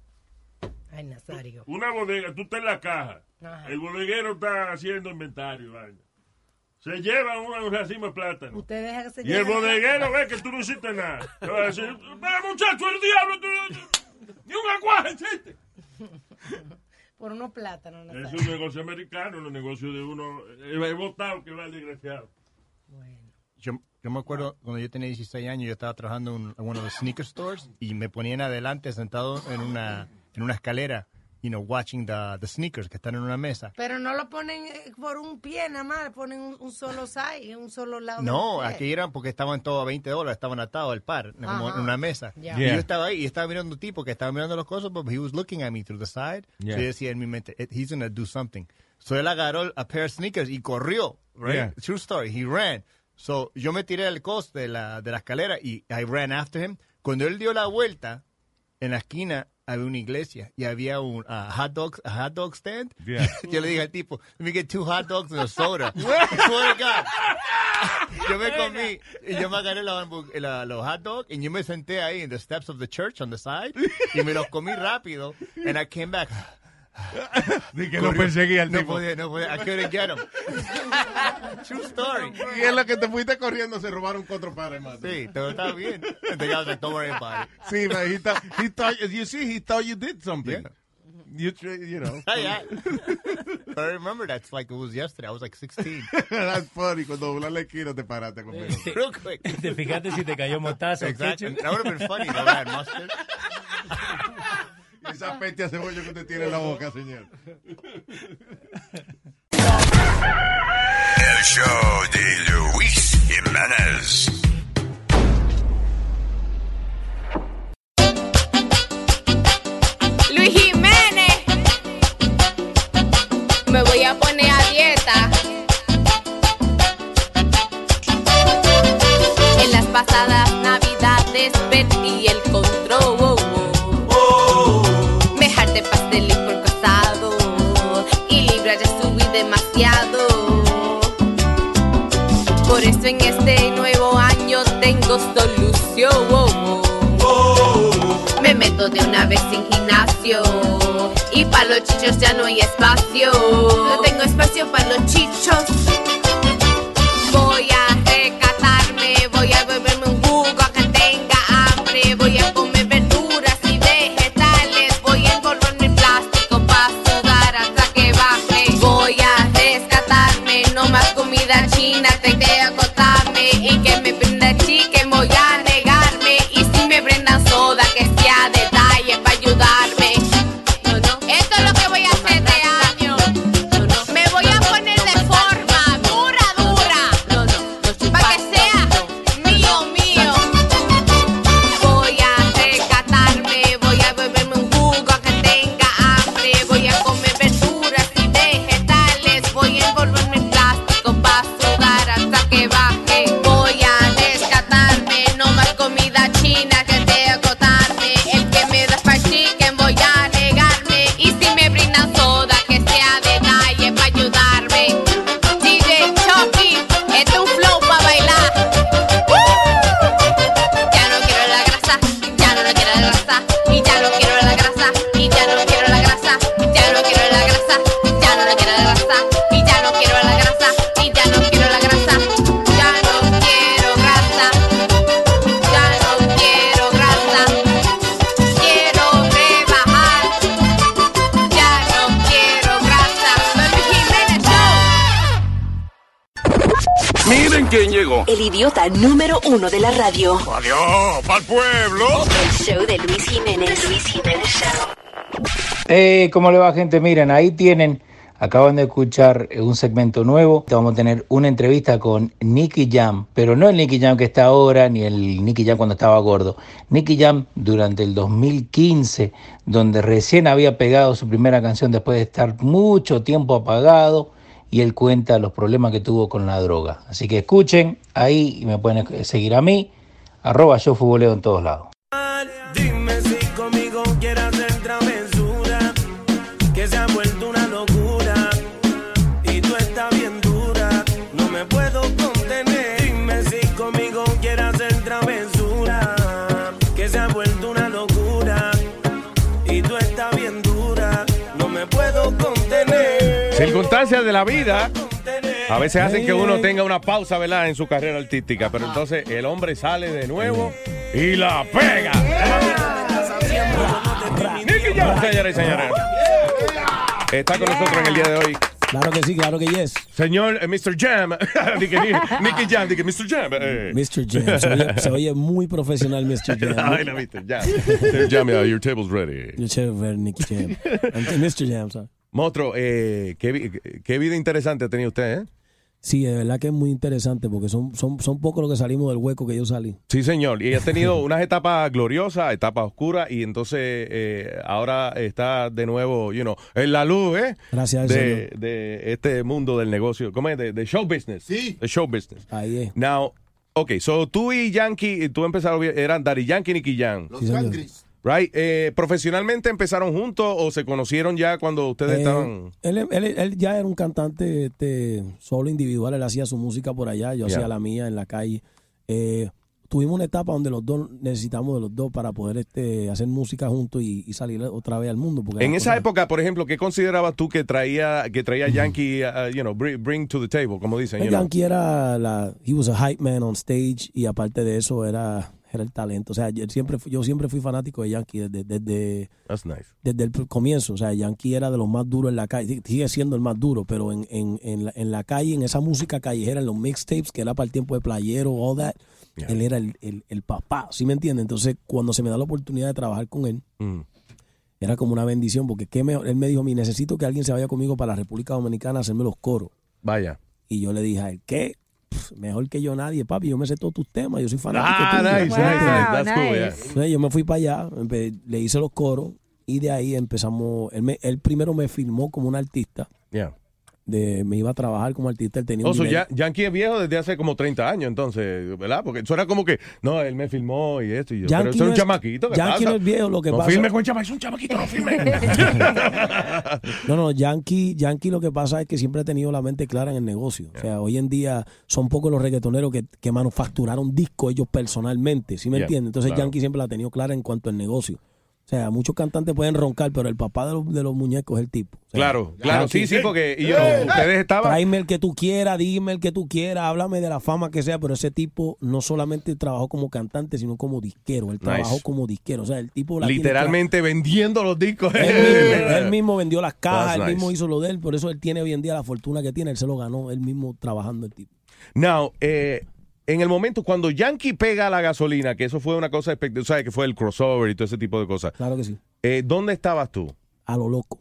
Ay, Nazario. una bodega, tú estás en la caja. Ajá. El bodeguero está haciendo inventario, vaina. Se lleva un racimo de plátano. Usted deja que se Y el bodeguero ve que tú no hiciste nada. Te va a decir, "Ve, muchacho, el diablo, tú, ni un aguaje hiciste. Por unos plátanos. Es un negocio americano, los negocios de uno. He votado que va el desgraciado. Yo, yo me acuerdo cuando yo tenía 16 años, yo estaba trabajando en, en uno de los sneaker stores y me ponían adelante sentado en una, en una escalera, you know, watching the, the sneakers que están en una mesa. Pero no lo ponen eh, por un pie nada más, ponen un, un solo side, un solo lado. No, aquí eran porque estaban todos a 20 dólares, estaban atados al par, como en una mesa. Ya. Y Yeah. yo estaba ahí y estaba mirando un tipo que estaba mirando las cosas, pero he was looking at me through the side. Yeah. So yo decía en mi mente, "Eh, he's gonna do something. So él agarró a pair of sneakers y corrió, right? Yeah. True story, he ran. So yo me tiré al coste de la, de la escalera y I ran after him. Cuando él dio la vuelta, en la esquina había una iglesia y había un ah, hot dog a hot dog stand. Yeah. yo le dije al tipo, let me get two hot dogs and a soda. Yo me comí, y yo me agarré la la- los hot dogs y yo me senté ahí en the steps of the church on the side y me los comí rápido and I came back. Di que lo perseguía el no tipo. Podía, no podía, I couldn't get him. True story. Y en lo que te fuiste corriendo se robaron cuatro pares más. Sí, pero está bien. And the guy was like, don't worry about it. Sí, but he thought, he thought, you see, he thought you did something. You, tr- you know. Yeah, yeah. But I remember that's like it was yesterday. I was like 16. That's funny. Cuando doblas la esquina te paraste conmigo. Real quick. Te fijaste si te cayó mostaza Exactly. That would have been funny though, that mustard. Esa peste a cebolla que usted tiene en la boca, señor. El show de Luis Jiménez. Luis Jiménez. Me voy a poner a dieta. En las pasadas navidades perdí el Me meto de una vez sin gimnasio. Y para los chichos ya no hay espacio. No tengo espacio para los chichos. El idiota número uno de la radio. Adiós, pa'l pueblo. El show de Luis Jiménez. Luis Jiménez Show. Eh, ¿Cómo le va gente? Miren, ahí tienen, acaban de escuchar eh, un segmento nuevo. Vamos a tener una entrevista con Nicky Jam, pero no el Nicky Jam que está ahora, ni el Nicky Jam cuando estaba gordo. Nicky Jam durante el 2015, donde recién había pegado su primera canción después de estar mucho tiempo apagado y él cuenta los problemas que tuvo con la droga. Así que escuchen ahí y me pueden seguir a mí, arroba yo futboleo en todos lados. Circunstancias de la vida a veces hacen que uno tenga una pausa, ¿verdad? En su carrera artística, pero entonces el hombre sale de nuevo y la pega. Nicky Jam, señoras y señores. Está con nosotros en el día de hoy. Claro que sí, claro que yes. Señor eh, Mr. Jam, Dije, Nicky Jam, dije Mr. Jam. eh. Mr. Jam. Se oye, se oye muy profesional, Mr. Jam. Ay, no, Mr. Jam. Mr. Jam, your table's ready. Yo chévere ver Nicky Jam. And Mr. Jam, sorry. Monstruo, eh, qué, qué vida interesante ha tenido usted, ¿eh? Sí, de verdad que es muy interesante porque son, son, son pocos los que salimos del hueco que yo salí. Sí, señor. Y ha tenido unas etapas gloriosas, etapas oscuras, y entonces eh, ahora está de nuevo, you know, en la luz, ¿eh? Gracias al de, Señor. de este mundo del negocio. ¿Cómo es? De, de show business. Sí. De show business. Ahí es. Now, ok, so tú y Yankee, tú empezaron, bien- eran Daddy Yankee y Nicky Jam. Sí, señor. Right. Eh, ¿Profesionalmente empezaron juntos o se conocieron ya cuando ustedes Eh, estaban...? él, él- él ya era un cantante este, solo individual, él hacía su música por allá, yo hacía la mía en la calle. Eh, tuvimos una etapa donde los dos necesitamos de los dos para poder este, hacer música juntos y, y salir otra vez al mundo. Porque En esa época, por ejemplo, ¿qué considerabas tú que traía que traía Yankee, uh, you know, bring, bring to the table, como dicen? Know? Yankee era la, he was a hype man on stage y aparte de eso era, era el talento. O sea, yo siempre, fui- yo siempre fui fanático de Yankee desde, desde, That's nice. desde el comienzo. O sea, Yankee era de los más duros en la calle. Sigue siendo el más duro, pero en, en, en, la, en la calle, en esa música callejera, en los mixtapes, que era para el tiempo de playero, all that, él era el, el, el papá, ¿sí me entiendes? Entonces, cuando se me da la oportunidad de trabajar con él, Mm. era como una bendición, porque ¿qué me- él me dijo, mi necesito que alguien se vaya conmigo para la República Dominicana a hacerme los coros. Vaya. Y yo le dije a él, ¿qué? Pff, Mejor que yo nadie, papi. Yo me sé todos tus temas. Yo soy fanático. Ah, tuyo. nice, nice, nice. That's cool, yeah. Entonces, yo me fui para allá, le hice los coros y de ahí empezamos. Él, me- él primero me filmó como un artista. Yeah. De, me iba a trabajar como artista. Él tenía un Oso, nivel- ya, Yankee es viejo desde hace como 30 años, entonces, ¿verdad? Porque eso era como que, no, él me filmó y esto y yo. pero es un no chamaquito. ¿qué Yankee pasa? no es viejo, lo que no pasa- filme con chamaquito, es un chamaquito, no filme. No, no, Yankee, Yankee lo que pasa es que siempre ha tenido la mente clara en el negocio. O sea, hoy en día son pocos los reggaetoneros que, que manufacturaron discos ellos personalmente, ¿sí me Yeah, entiendes? Entonces claro. Yankee siempre la ha tenido clara en cuanto al negocio. O sea, muchos cantantes pueden roncar, pero el papá de los, de los muñecos es el tipo. O sea, Claro, claro, sí, sí, porque y, you know, ustedes estaban... Tráeme el que tú quieras, dime el que tú quieras, háblame de la fama que sea, pero ese tipo no solamente trabajó como cantante, sino como disquero. Él Nice. trabajó como disquero. O sea, el tipo la tiene Literalmente vendiendo los discos. él mismo, él mismo vendió las cajas, That's él nice. mismo hizo lo de él, por eso él tiene hoy en día la fortuna que tiene, él se lo ganó él mismo trabajando el tipo. Now, eh, en el momento cuando Yankee pega la gasolina, que eso fue una cosa espectacular, ¿sabes? Que fue el crossover y todo ese tipo de cosas. Claro que sí. Eh, ¿Dónde estabas tú? A lo loco.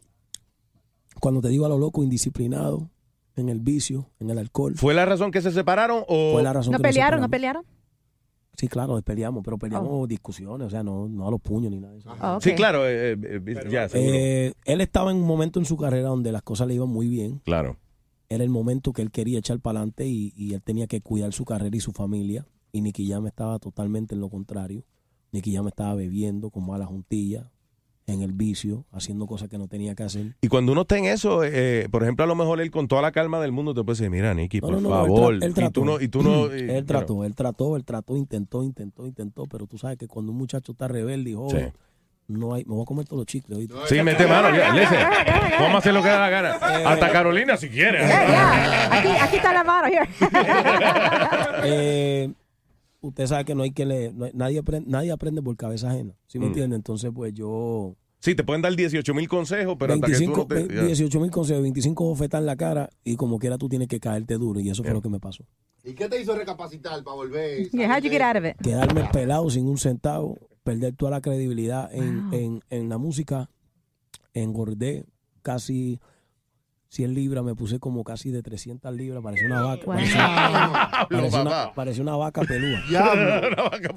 Cuando te digo a lo loco, indisciplinado, en el vicio, en el alcohol. ¿Fue la razón que se separaron o...? Fue la razón ¿No que pelearon? ¿No pelearon? Sí, claro, nos peleamos, pero peleamos discusiones, o sea, no, no a los puños ni nada de eso. Ok. Sí, claro, eh, eh, eh, ya, seguro. Eh, él estaba en un momento en su carrera donde las cosas le iban muy bien. claro. Era el momento que él quería echar para adelante y, y él tenía que cuidar su carrera y su familia. Y Nicky Jam estaba totalmente en lo contrario. Nicky Jam estaba bebiendo con mala juntilla, en el vicio, haciendo cosas que no tenía que hacer. Y cuando uno está en eso, eh, por ejemplo, a lo mejor él con toda la calma del mundo te puede decir, mira, Nicky, No, por no, no, favor. Él, tra- él y trató. tú no... Y tú no él trató, él trató, él trató, intentó, intentó, intentó, pero tú sabes que cuando un muchacho está rebelde y joven, Sí. No hay, me voy a comer todos los chicles. ¿oíste? Sí, mete mano. ya, listen. Vamos a hacer lo que da la gana. Eh, Hasta Carolina, si quiere. Aquí, aquí está la mano. here. Eh, usted sabe que no hay que leer, no hay- nadie, aprende, nadie aprende por cabeza ajena, ¿sí me Mm. entiende? Entonces, pues yo... Sí, te pueden dar 18 mil consejos, pero hasta que tú 25, no te... ya. 18 mil consejos, 25 bofetas en la cara y como quiera tú tienes que caerte duro y eso fue lo que me pasó. ¿Y qué te hizo recapacitar para volver? Yeah, how'd you get out of it? Quedarme pelado sin un centavo, perder toda la credibilidad en, Wow. en, en la música, engordé casi 100 libras, me puse como casi de 300 libras, parecía una vaca. Wow. Parecía, una, papá. parecía una vaca pelúa. Una vaca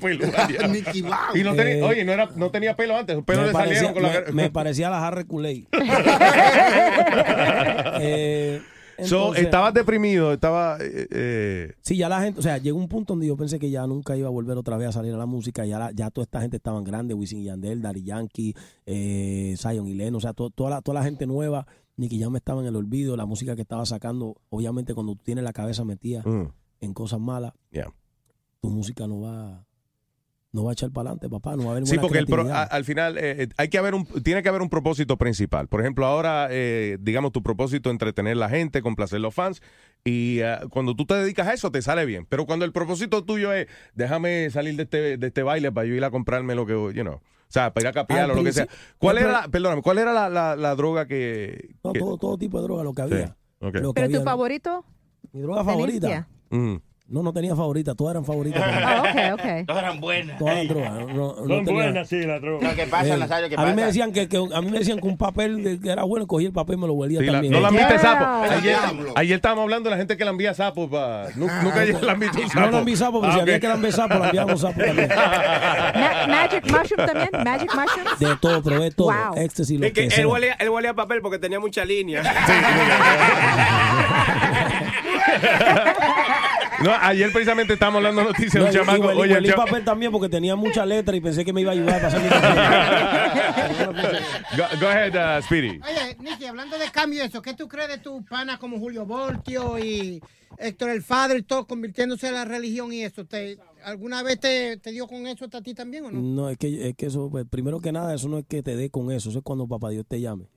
ya. Mouse. Y no tenía, Eh, oye, no, era, no tenía pelo antes, los pelos me, le parecía, salieron con la me- parecía la Harry Kool-Aid. Eh, So, Entonces- estabas deprimido, estaba... eh, eh, Sí, ya la gente, o sea, llegó un punto donde yo pensé que ya nunca iba a volver otra vez a salir a la música. Ya, la- ya toda esta gente estaban grande, Wisin y Yandel, Daddy Yankee, eh, Zion y Leno, o sea, to- toda, la, toda la gente nueva, Nicky Jam estaba en el olvido, la música que estaba sacando, obviamente cuando tú tienes la cabeza metida Mm. en cosas malas, Yeah. tu música no va, no va a echar para adelante, papá, no va a haber Sí, porque el pro- a- al final eh, eh, hay que haber un, tiene que haber un propósito principal. Por ejemplo, ahora, eh, digamos, tu propósito es entretener a la gente, complacer los fans, y ah, cuando tú te dedicas a eso, te sale bien. Pero cuando el propósito tuyo es, déjame salir de este, de este baile para yo ir a comprarme lo que, you know, o sea, para ir a capiar o lo que sea. ¿Cuál era, la, perdóname, cuál era la, la- la droga que... No, que- todo, todo tipo de droga, lo que Sí, había. ok. Lo que ¿Pero tu favorito? Mi droga ¿Tenés favorita. Mm. No, no tenía favorita, todas eran favoritas. Ah, ok, ok. Todas eran buenas. Todas las drogas. No, no- Son tenía- buenas, sí. Lo que pasa, Eh, Nazario, ¿qué a mí pasa? me decían que, que- a mí me decían que un papel de- que era bueno, cogí el papel y me lo huelía Sí, la- también. no la viste sapo. Ayer, Diablo. ayer estábamos hablando de la gente que la envía sapos para. Nunca la han visto un sapo. No lo envié sapo, porque Ah, si ok. había que enviar sapo, lo enviamos sapo también. Ma- Magic Mushroom también, Magic Mushroom. De todo, probé todo. Wow. Éxtasis, lo Es que que él sea. huele, él huele a papel porque tenía mucha línea. No, ayer precisamente estábamos hablando de noticias de No, un chamaco. Oye, el papel también porque tenía mucha letra y pensé que me iba a ayudar a pasar mi go, go ahead, uh, Speedy. Oye, Nicky, hablando de cambio y eso, ¿qué tú crees de tus panas como Julio Voltio y Héctor el Padre y todo convirtiéndose en la religión y eso? ¿Te, ¿Alguna vez te, te dio con eso a ti también o no? No, es que, es que eso, pues, primero que nada, eso no es que te dé con eso, eso es cuando papá Dios te llame.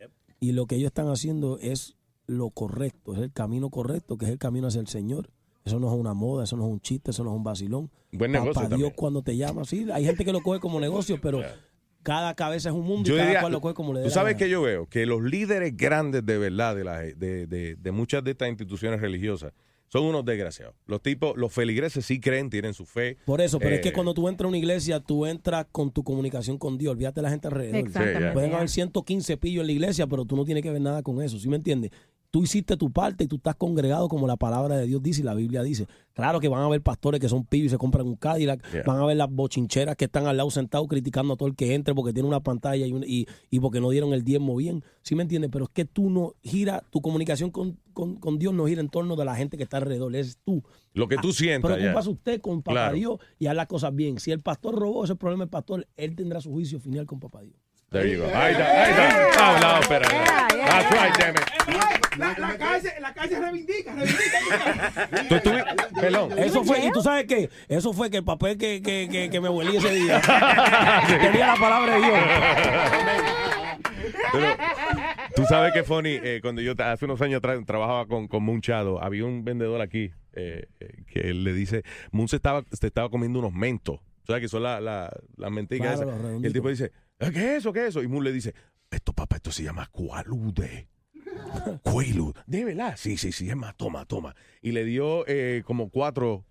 Y lo que ellos están haciendo es lo correcto, es el camino correcto, que es el camino hacia el Señor. Eso no es una moda, eso no es un chiste, eso no es un vacilón. Buen Papá negocio Dios también. cuando te llama, sí, hay gente que lo coge como negocio, pero cada cabeza es un mundo Yo y cada diría, cual lo coge como le tú sabes que yo veo que los líderes grandes de verdad de, la- de, de- de muchas de estas instituciones religiosas son unos desgraciados. Los tipos, los feligreses sí creen, tienen su fe. Por eso, pero es que Eh, cuando tú entras a una iglesia, tú entras con tu comunicación con Dios. Olvídate de la gente alrededor. Pueden haber 115 pillos en la iglesia, pero tú no tienes que ver nada con eso. ¿Sí me entiendes? Tú hiciste tu parte y tú estás congregado como la palabra de Dios dice y la Biblia dice. Claro que van a haber pastores que son pillos y se compran un Cadillac. Yeah. Van a ver las bochincheras que están al lado sentados criticando a todo el que entre porque tiene una pantalla y, un- y, y porque no dieron el diezmo bien. ¿Sí me entiendes? Pero es que tú no gira, tu comunicación con, con- con Dios no gira en torno de la gente que está alrededor. Es tú. Lo que tú sientas. ya. Preocúpase usted con papá Claro. Dios y haz las cosas bien. Si el pastor robó, ese es el problema del pastor. Él tendrá su juicio final con papá Dios. There you go. Ahí está, ahí está. Ah, la ópera. Yeah, yeah. That's right, damn it. La, la calle, la calle reivindica, reivindica. Tú Perdón. Eso fue, y tú sabes qué, eso fue que el papel que, que, que, que me huelí ese día tenía la palabra de Dios. Pero, tú sabes que funny, eh, cuando yo hace unos años atrás trabajaba con, con Munchado, había un vendedor aquí eh, eh, que él le dice, Mun se estaba, se estaba comiendo unos mentos. ¿Sabes que son las la, las menticas Claro, esas? los Y el tipo dice, "¿Eh, ¿qué es eso? ¿Qué es eso? Y Mun le dice, esto papá, esto se llama cualude. Cuilude. De verdad, sí, sí, sí, es más, toma, toma. Y le dio eh, como cuatro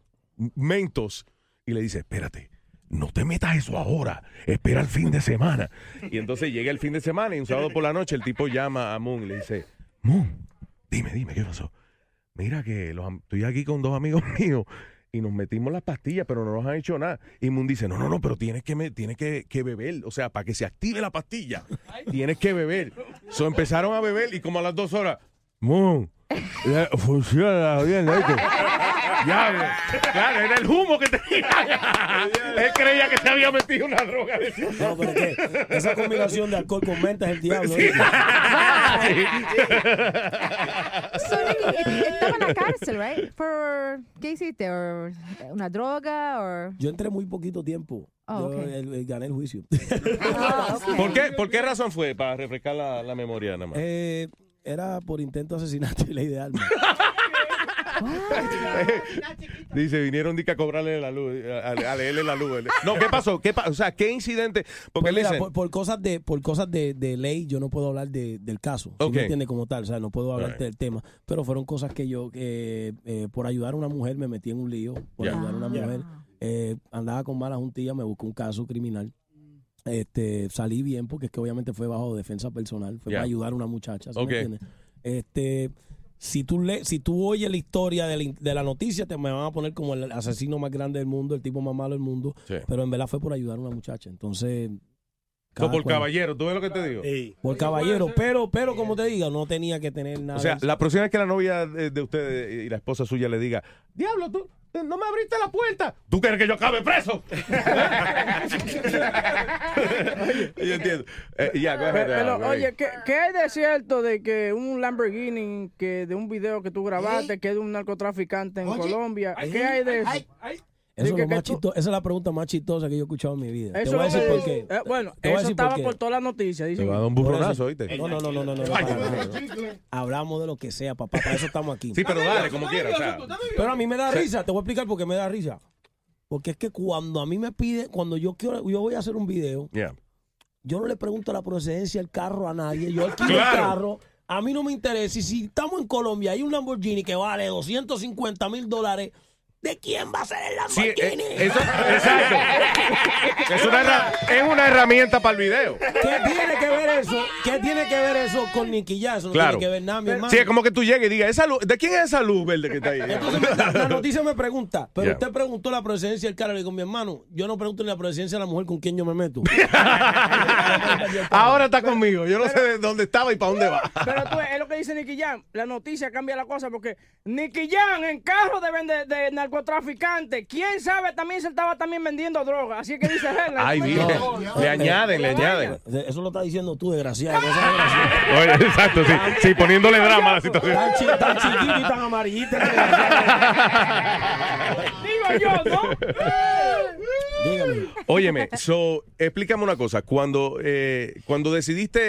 mentos y le dice, espérate, no te metas eso ahora, espera el fin de semana. Y entonces llega el fin de semana y un sábado por la noche el tipo llama a Moon y le dice, Moon, dime, dime, ¿qué pasó? Mira que los estoy aquí con dos amigos míos y nos metimos las pastillas, pero no nos han hecho nada. Y Moon dice, no, no, no, pero tienes que, me- tienes que, que beber, o sea, para que se active la pastilla, tienes que beber. So empezaron a beber y como a las dos horas, Moon, ya funciona bien, ¿oíste? Diablo. Claro, era el humo que tenía. Él creía que se había metido una droga. No, pero que esa combinación de alcohol con menta es el diablo. So, Nicky, eh, estaba en la cárcel, right? For, ¿Qué hiciste? Or, ¿Una droga? Or... Yo entré muy poquito tiempo. Oh, Yo ok. el- el- gané el juicio. Ah. ¿Por qué, ¿Por qué razón fue? Para refrescar la, la memoria nada más. Eh, era por intento de asesinato y ley de armas. Dice, vinieron a cobrarle la luz, a, a leerle la luz. No, ¿qué pasó? ¿Qué pa- o sea, ¿qué incidente? Porque Pues mira, listen, por, por cosas de por cosas de, de ley yo no puedo hablar de- del caso. ¿sí Ok. me entiendes? Como tal, o sea, no puedo hablarte Right. del tema. Pero fueron cosas que yo, eh, eh, por ayudar a una mujer, me metí en un lío. Por ayudar a una mujer. eh, andaba con malas juntillas, me busqué un caso criminal. Este, salí bien porque es que obviamente fue bajo defensa personal. Fue para ayudar a una muchacha. ¿sí me Ok. entiendes? Este, si tú le, si tú oyes la historia de la, de la noticia, te me van a poner como el asesino más grande del mundo, el tipo más malo del mundo. Sí. Pero en verdad fue por ayudar a una muchacha. Entonces, So, por cual. caballero, ¿tú ves lo que te digo? Por caballero, pero, pero como te diga, no tenía que tener nada. O sea, la próxima vez que la novia de, de usted y la esposa suya le diga, diablo, tú no me abriste la puerta. ¿Tú quieres que yo acabe preso? yo entiendo. Eh, ya, Pero, go oye. ¿qué, qué hay de cierto de que un Lamborghini, que de un video que tú grabaste, que es de un narcotraficante en Oye, Colombia? ay, ¿Qué hay de eso? ay, Eso es que esa es la pregunta más chistosa que yo he escuchado en mi vida. Eso te voy a es decir por qué. eh, bueno, Te eso por estaba por todas las noticias. Te va a dar un burronazo, ¿oíste? No, no, no, no, no. no. Hablamos de lo que sea, papá. Para eso estamos aquí. Sí, pero dale, como quieras. o sea. Pero a mí me da risa. Te voy a explicar por qué me da risa. Porque es que cuando a mí me pide, cuando yo quiero, yo voy a hacer un video, Yeah. yo no le pregunto la procedencia del carro a nadie. Yo alquilo Claro. el carro. A mí no me interesa. Y si estamos en Colombia, hay un Lamborghini que vale 250 mil dólares. ¿De quién va a ser el Sí, Lamborghini? eh, eso, exacto. Es una, es una herramienta para el video. ¿Qué tiene que ver eso? ¿Qué tiene que ver eso con? Eso no Claro. tiene que ver nada, mi hermano. Sí, es como que tú llegues y digas, ¿esa luz, ¿de quién es esa luz verde que está ahí? La, la noticia me pregunta, pero Yeah. usted preguntó la procedencia del carro. Le digo, mi hermano, yo no pregunto ni la procedencia de la mujer con quien yo me meto. Ahora está conmigo. Yo no sé de dónde estaba y para dónde va. Pero tú, es lo que dice Nicky Jam. La noticia cambia la cosa porque Nicky Jam en carro de, vende- de narcotraficante. ¿Quién sabe? También se estaba también vendiendo droga. Así que dice él. Ay, bien. Le añaden, le añaden. Eso lo está diciendo tú, desgraciado. no seas desgraciado. Oye, exacto, sí. Sí, poniéndole drama a la situación. Tan, chi- tan chiquito y tan amarillito. Digo yo, ¿no? Dígame. Óyeme, so, explícame una cosa. Cuando, eh, cuando decidiste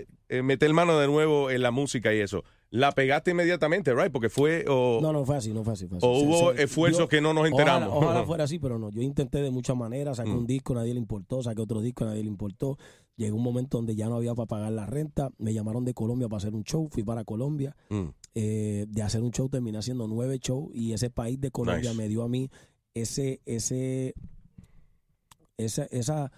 eh, eh, meter mano de nuevo en la música y eso, la pegaste inmediatamente, right? Porque fue. O, No, no fue así, no fue así. fue así. O hubo esfuerzos yo- que no nos enteramos. Ojalá, ojalá fuera así, pero no. Yo intenté de muchas maneras, saqué Mm. un disco, nadie le importó, saqué otro disco, nadie le importó. Llegó un momento donde ya no había para pagar la renta. Me llamaron de Colombia para hacer un show, fui para Colombia. Mm. Eh, de hacer un show terminé haciendo nueve shows y ese país de Colombia Nice. me dio a mí ese, ese, esa, esa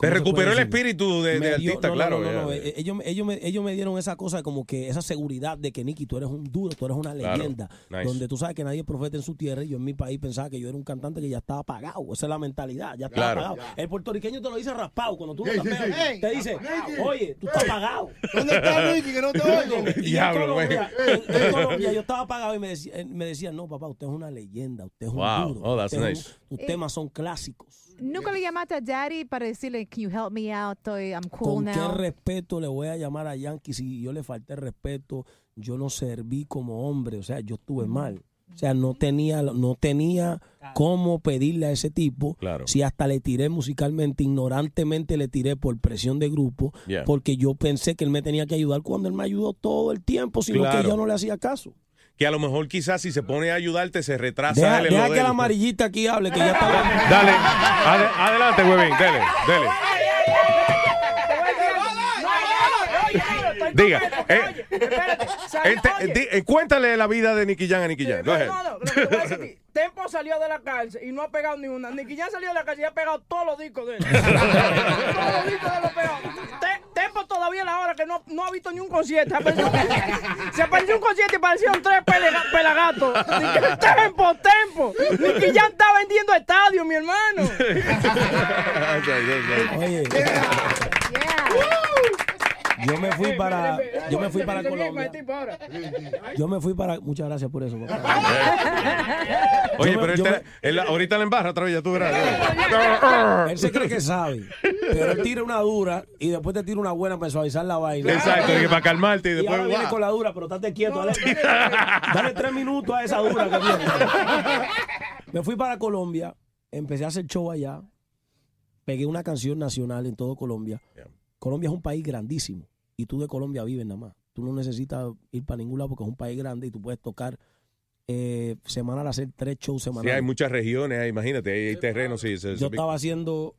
Te ¿cómo se recuperó el espíritu de, de dio- artista, no, claro. no, no, eh, Ellos, ellos, me, ellos me dieron esa cosa como que esa seguridad de que Nicky, tú eres un duro, tú eres una Claro. leyenda. Nice. Donde tú sabes que nadie es profeta en su tierra y yo en mi país pensaba que yo era un cantante que ya estaba pagado. Esa es la mentalidad, ya estaba Claro. pagado. El puertorriqueño te lo dice raspado. Cuando tú lo Sí, te dice, oye, tú estás pagado. ¿Dónde está Nicky? Que no te oigo. Diablo, güey. Colombia, en- en Colombia yo estaba pagado y me decían, me decían, no, papá, usted es una leyenda, usted es un Wow. duro. Oh, that's nice. un- tus temas son clásicos. ¿Nunca le llamaste a Daddy para decirle, can you help me out? Estoy, I'm cool ¿Con qué now. respeto le voy a llamar a Yankee si yo le falté respeto? Yo no serví como hombre, o sea, yo estuve mal. O sea, no tenía, no tenía cómo pedirle a ese tipo Claro. si hasta le tiré musicalmente, ignorantemente le tiré por presión de grupo, Yeah. porque yo pensé que él me tenía que ayudar cuando él me ayudó todo el tiempo, sino Claro. que yo no le hacía caso. Que a lo mejor quizás si se pone a ayudarte se retrasa Deja, lo deja de que la amarillita aquí hable, que ya está Dale, ade- adelante, huevín, dele, dele. Diga, eh, ente- di- eh, cuéntale la vida de Nicky Jam a Nicky ti, Tempo salió de la cárcel y no ha pegado ni una. Nicky Jam salió de la cárcel y ha pegado todos los discos de él. todos los discos de él lo ha pegado. Te- Tempo todavía la hora que no, no ha visto ni un concierto. Se apareció, se apareció un concierto y parecieron tres pelagatos. Tempo, tempo. Nicky Jam está vendiendo estadio, mi hermano. Oye, yo me fui para, yo me fui para Colombia. ahora. Yo me fui para, muchas gracias por eso. papá. Oye, me- pero él yo te- él ahorita la embarra otra vez, ya tú verás. Él se cree que sabe, pero él tira una dura y después te tira una buena para suavizar la vaina. Exacto, y que para calmarte y Y después, ahora viene guau. con la dura, pero estate quieto. Dale, dale tres minutos a esa dura que viene. Me fui para Colombia, empecé a hacer show allá, pegué una canción nacional en todo Colombia. Colombia es un país grandísimo y tú de Colombia vives nada más. Tú no necesitas ir para ningún lado porque es un país grande y tú puedes tocar eh, semanal, hacer tres shows Sí, semanales. hay muchas regiones, imagínate, hay, hay terrenos, sí. se- se- Yo estaba haciendo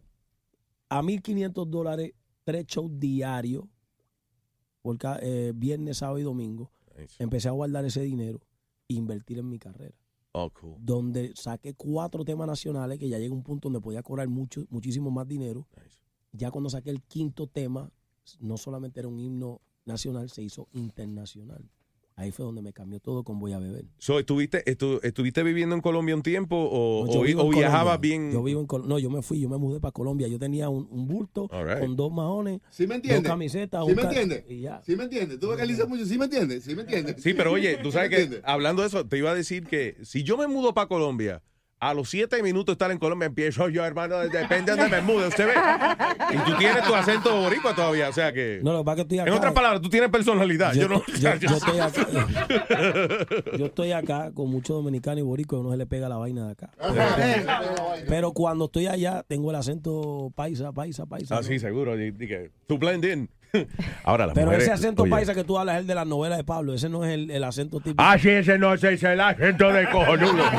a 1.500 dólares tres shows diarios por eh, viernes, sábado y domingo. Empecé a guardar ese dinero e invertir en mi carrera. Oh, cool. Donde saqué cuatro temas nacionales que ya llega un punto donde podía cobrar mucho, muchísimo más dinero. Ya cuando saqué el quinto tema, no solamente era un himno nacional, se hizo internacional. Ahí fue donde me cambió todo con Voy a beber. So, ¿estuviste, estu- ¿Estuviste viviendo en Colombia un tiempo o, No, viajabas bien? Yo vivo en Col- No, yo me fui, yo me mudé para Colombia. Yo tenía un, un bulto right. con dos maones, ¿Sí me entiendes? dos camisetas, ¿Sí un me entiendes? y ya. ¿Sí me entiendes? Tú dice mucho, ¿sí me entiendes? ¿Sí me entiendes? Sí, pero oye, tú sabes ¿Sí que hablando de eso, te iba a decir que si yo me mudo para Colombia, a los siete minutos de estar en Colombia empiezo yo, hermano, depende de donde me mude, usted ve. Y tú tienes tu acento boricua todavía, o sea que... No, lo que pasa es que estoy acá. En otras palabras, tú tienes personalidad. Yo, no... yo- yo estoy acá, yo estoy acá con muchos dominicanos y boricos, no se le pega la vaina de acá. Pero cuando estoy allá, tengo el acento paisa, paisa, paisa. Ah, ¿no? sí, seguro. y- y que tú blend in. Ahora las Pero mujeres- ese acento oye. paisa que tú hablas es el de la novela de Pablo, ese no es el, el acento típico. Ah, sí, ese no ese es el acento de cojonudo.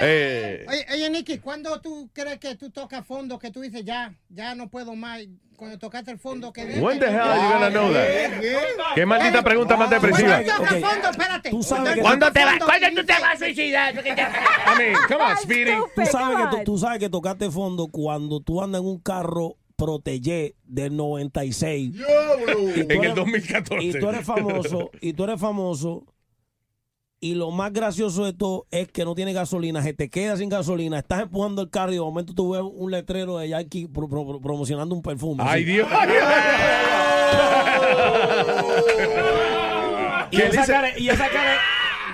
eh, Oye, oye, Nicky, ¿cuándo tú crees que tú tocas fondo, que tú dices ya, ya no puedo más? Cuando tocaste el fondo, que When the hell are you gonna know that? Qué maldita pregunta más depresiva. ¿Cuándo tocas fondo? Espérate. Tú sabes que ¿Cuándo te vas? fondo, ¿Cuándo que tú te dices- vas a suicidar? I mean, come on, Speedy. Tú sabes, que to- tú sabes que tocaste fondo cuando tú andas en un carro Protégé del 96. Y tú En el eres- 2014. Y tú eres famoso, y tú eres famoso. Y lo más gracioso de todo es que no tiene gasolina, se te queda sin gasolina, estás empujando el carro y de momento tú ves un letrero de Yankee pro- pro- promocionando un perfume. Ay. Dios. Y esa, cara, y esa cara,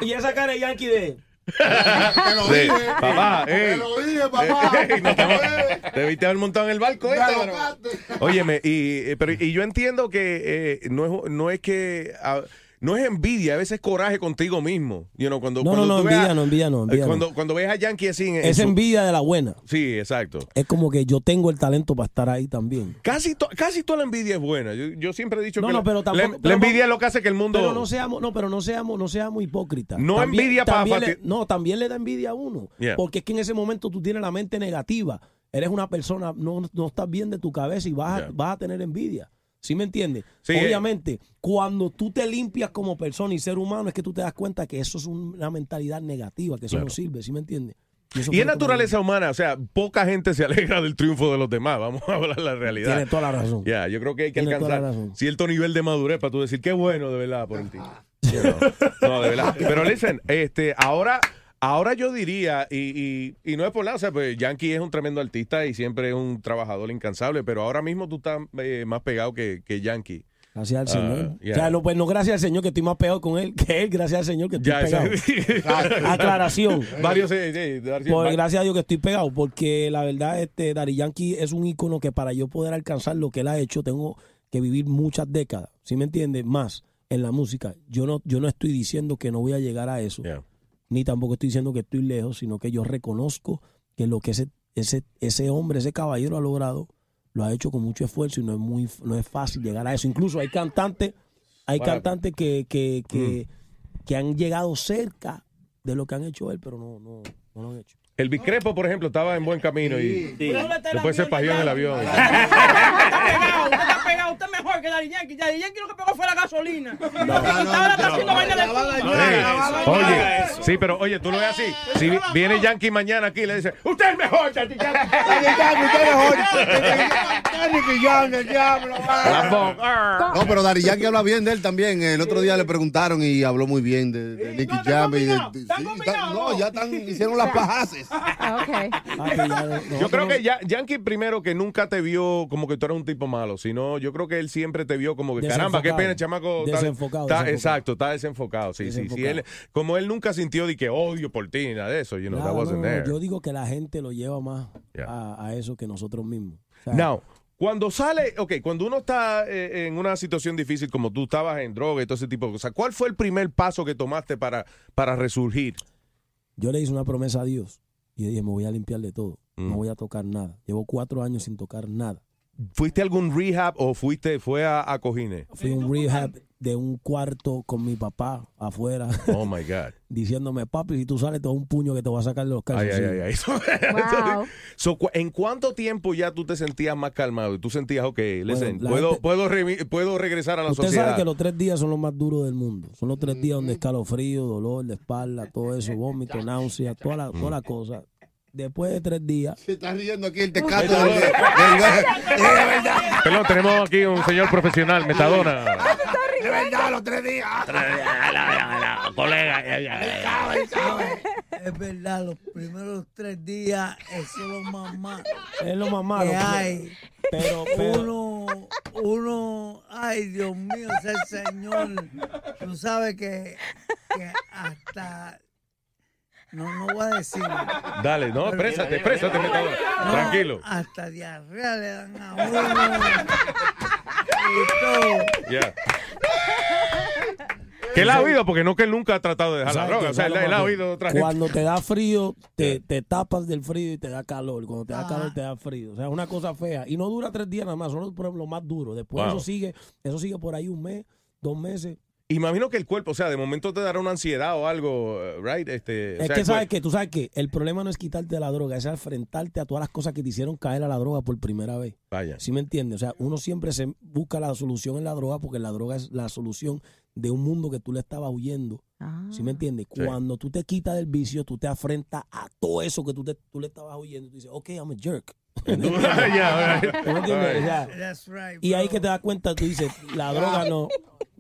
y esa cara de Yankee de. Sí, papá. Te lo dije, papá. No te viste haber montado en el barco este, pero- Óyeme, y, eh, pero, y yo entiendo que eh, no, es, no es que... ah, no es envidia, a veces es coraje contigo mismo. You know, cuando, No, cuando no, envidia no, envidia no, envidia eh, no. cuando, cuando ves a Yankee así en, en Es su- envidia de la buena. Sí, exacto. Es como que yo tengo el talento para estar ahí también. Casi, to- casi toda la envidia es buena. Yo, yo siempre he dicho No, que no, la- pero tampoco- la envidia es lo que hace que el mundo... Pero no seamos, no, pero no seamos, no seamos hipócritas. No También- envidia para también fati- le- No, también le da envidia a uno. Yeah. Porque es que en ese momento tú tienes la mente negativa. Eres una persona, no, no estás bien de tu cabeza y vas, Yeah. vas a tener envidia. ¿Sí me entiendes? Sí, eh. Obviamente, cuando tú te limpias como persona y ser humano, es que tú te das cuenta que eso es una mentalidad negativa, que eso Claro. no sirve. ¿Sí me entiendes? Y es naturaleza humana, o sea, poca gente se alegra del triunfo de los demás. Vamos a hablar la realidad. Tiene toda la razón. Ya, yo creo que hay que Tiene alcanzar cierto nivel de madurez para tú decir qué bueno de verdad por el tío. You know. No, de verdad. Pero listen, este, ahora, ahora yo diría, y, y, y no es por nada, o sea, pues Yankee es un tremendo artista y siempre es un trabajador incansable, pero ahora mismo tú estás eh, más pegado que, que Yankee. Gracias al Ah, Señor. yeah. O sea, no, pues no gracias al Señor que estoy más pegado con él que él, gracias al Señor que estoy Ya, pegado. Aclaración. Varios, eh, eh, Pues gracias a Dios que estoy pegado, porque la verdad, este Dari Yankee es un ícono que para yo poder alcanzar lo que él ha hecho, tengo que vivir muchas décadas, ¿sí me entiendes? Más en la música. Yo no, yo no estoy diciendo que no voy a llegar a eso, Yeah. Ni tampoco estoy diciendo que estoy lejos, sino que yo reconozco que lo que ese, ese, ese hombre, ese caballero ha logrado, lo ha hecho con mucho esfuerzo y no es muy, no es fácil llegar a eso. Incluso hay cantantes, hay Bueno. cantantes que, que, que, Mm. que han llegado cerca de lo que han hecho él, pero no, no, no lo han hecho. El Biscrepo, por ejemplo, estaba en buen camino y no después se la pagió en el avión. Usted está pegado, usted está pegado, usted es mejor que Daddy Yankee. Daddy Yankee lo que pegó fue la gasolina. Haciendo vaina de Sí. Oye, sí, pero oye, tú lo ves así. Si vi- viene Yankee mañana aquí y le dice, usted es mejor, Yankee. No, pero Dari Yankee habla bien de él también. El otro día le preguntaron y habló muy bien de, de Nicky Jam. y de- de- sí, está- no, ya están, hicieron las pajaces. Yo creo que ya, Yankee primero que nunca te vio como que tú eras un tipo malo, sino yo creo que él siempre te vio como que caramba, qué pena, chamaco. está- Desenfocado, está- desenfocado. Exacto, está desenfocado. Sí, sí, sí. Él, como él nunca sintió de que odio por ti, nada de eso, you know, Nada, that wasn't no, no, there. Yo digo que la gente lo lleva más a, a eso que nosotros mismos. O sea, Now, cuando sale, ok, cuando uno está eh, en una situación difícil como tú estabas en droga y todo ese tipo de cosas, ¿cuál fue el primer paso que tomaste para, para resurgir? Yo le hice una promesa a Dios y dije, me voy a limpiar de todo. Mm. No voy a tocar nada. Llevo cuatro años sin tocar nada. ¿Fuiste a algún rehab o fuiste, fue a, a cojines? Fui a un rehab de un cuarto con mi papá afuera. Oh my God. Diciéndome, papi, si tú sales, te doy un puño que te va a sacar de los Ay, calzoncillos. ay, ay, ay. So, cu- ¿En cuánto tiempo ya tú te sentías más calmado? Y tú sentías, ok, listen, la puedo, gente- puedo, remi- puedo regresar a la Usted sociedad. sabe que los tres días son los más duros del mundo. Son los tres días donde escalofrío, dolor de espalda, todo eso, vómito, náusea, toda la, toda la cosa. Después de tres días, Se está riendo aquí el tecato. No. del- Perdón, tenemos aquí un señor profesional, Metadona. De verdad, los tres días. colega. Es verdad, los primeros tres días, eso es lo más malo. Es lo más malo. que pero- hay. pero- pero- uno, uno, ay Dios mío, ese señor, tú sabes que, que hasta, no, no voy a decir. Dale, no, présate, présate, metador. No, Tranquilo. Hasta diarrea le dan a uno. y todo. Ya. Que él ha oído, porque no que él nunca ha tratado de dejar la ¿Sabes droga. O sea, él, ¿Sabes él ha oído otra gente. Cuando te da frío, te, te tapas del frío y te da calor. Cuando te da calor, te da frío. O sea, es una cosa fea. Y no dura tres días nada más, son los, más duros. Después Wow. eso sigue, eso sigue por ahí un mes, dos meses. Imagino que el cuerpo, o sea, de momento te dará una ansiedad o algo, eh, right? Este, o Es sea, que sabes que, tú sabes que el problema no es quitarte la droga, es enfrentarte a todas las cosas que te hicieron caer a la droga por primera vez. Vaya. ¿Sí me entiendes? O sea, uno siempre se busca la solución en la droga porque la droga es la solución de un mundo que tú le estabas huyendo. ¿Sí me entiendes? Sí. Cuando tú te quitas del vicio, tú te afrentas a todo eso que tú, te- tú le estabas huyendo. Tú dices, ok, I'm a jerk. Yeah, right. ¿Tú me entiendes? O sea, That's right, y ahí que te das cuenta, tú dices, la droga no.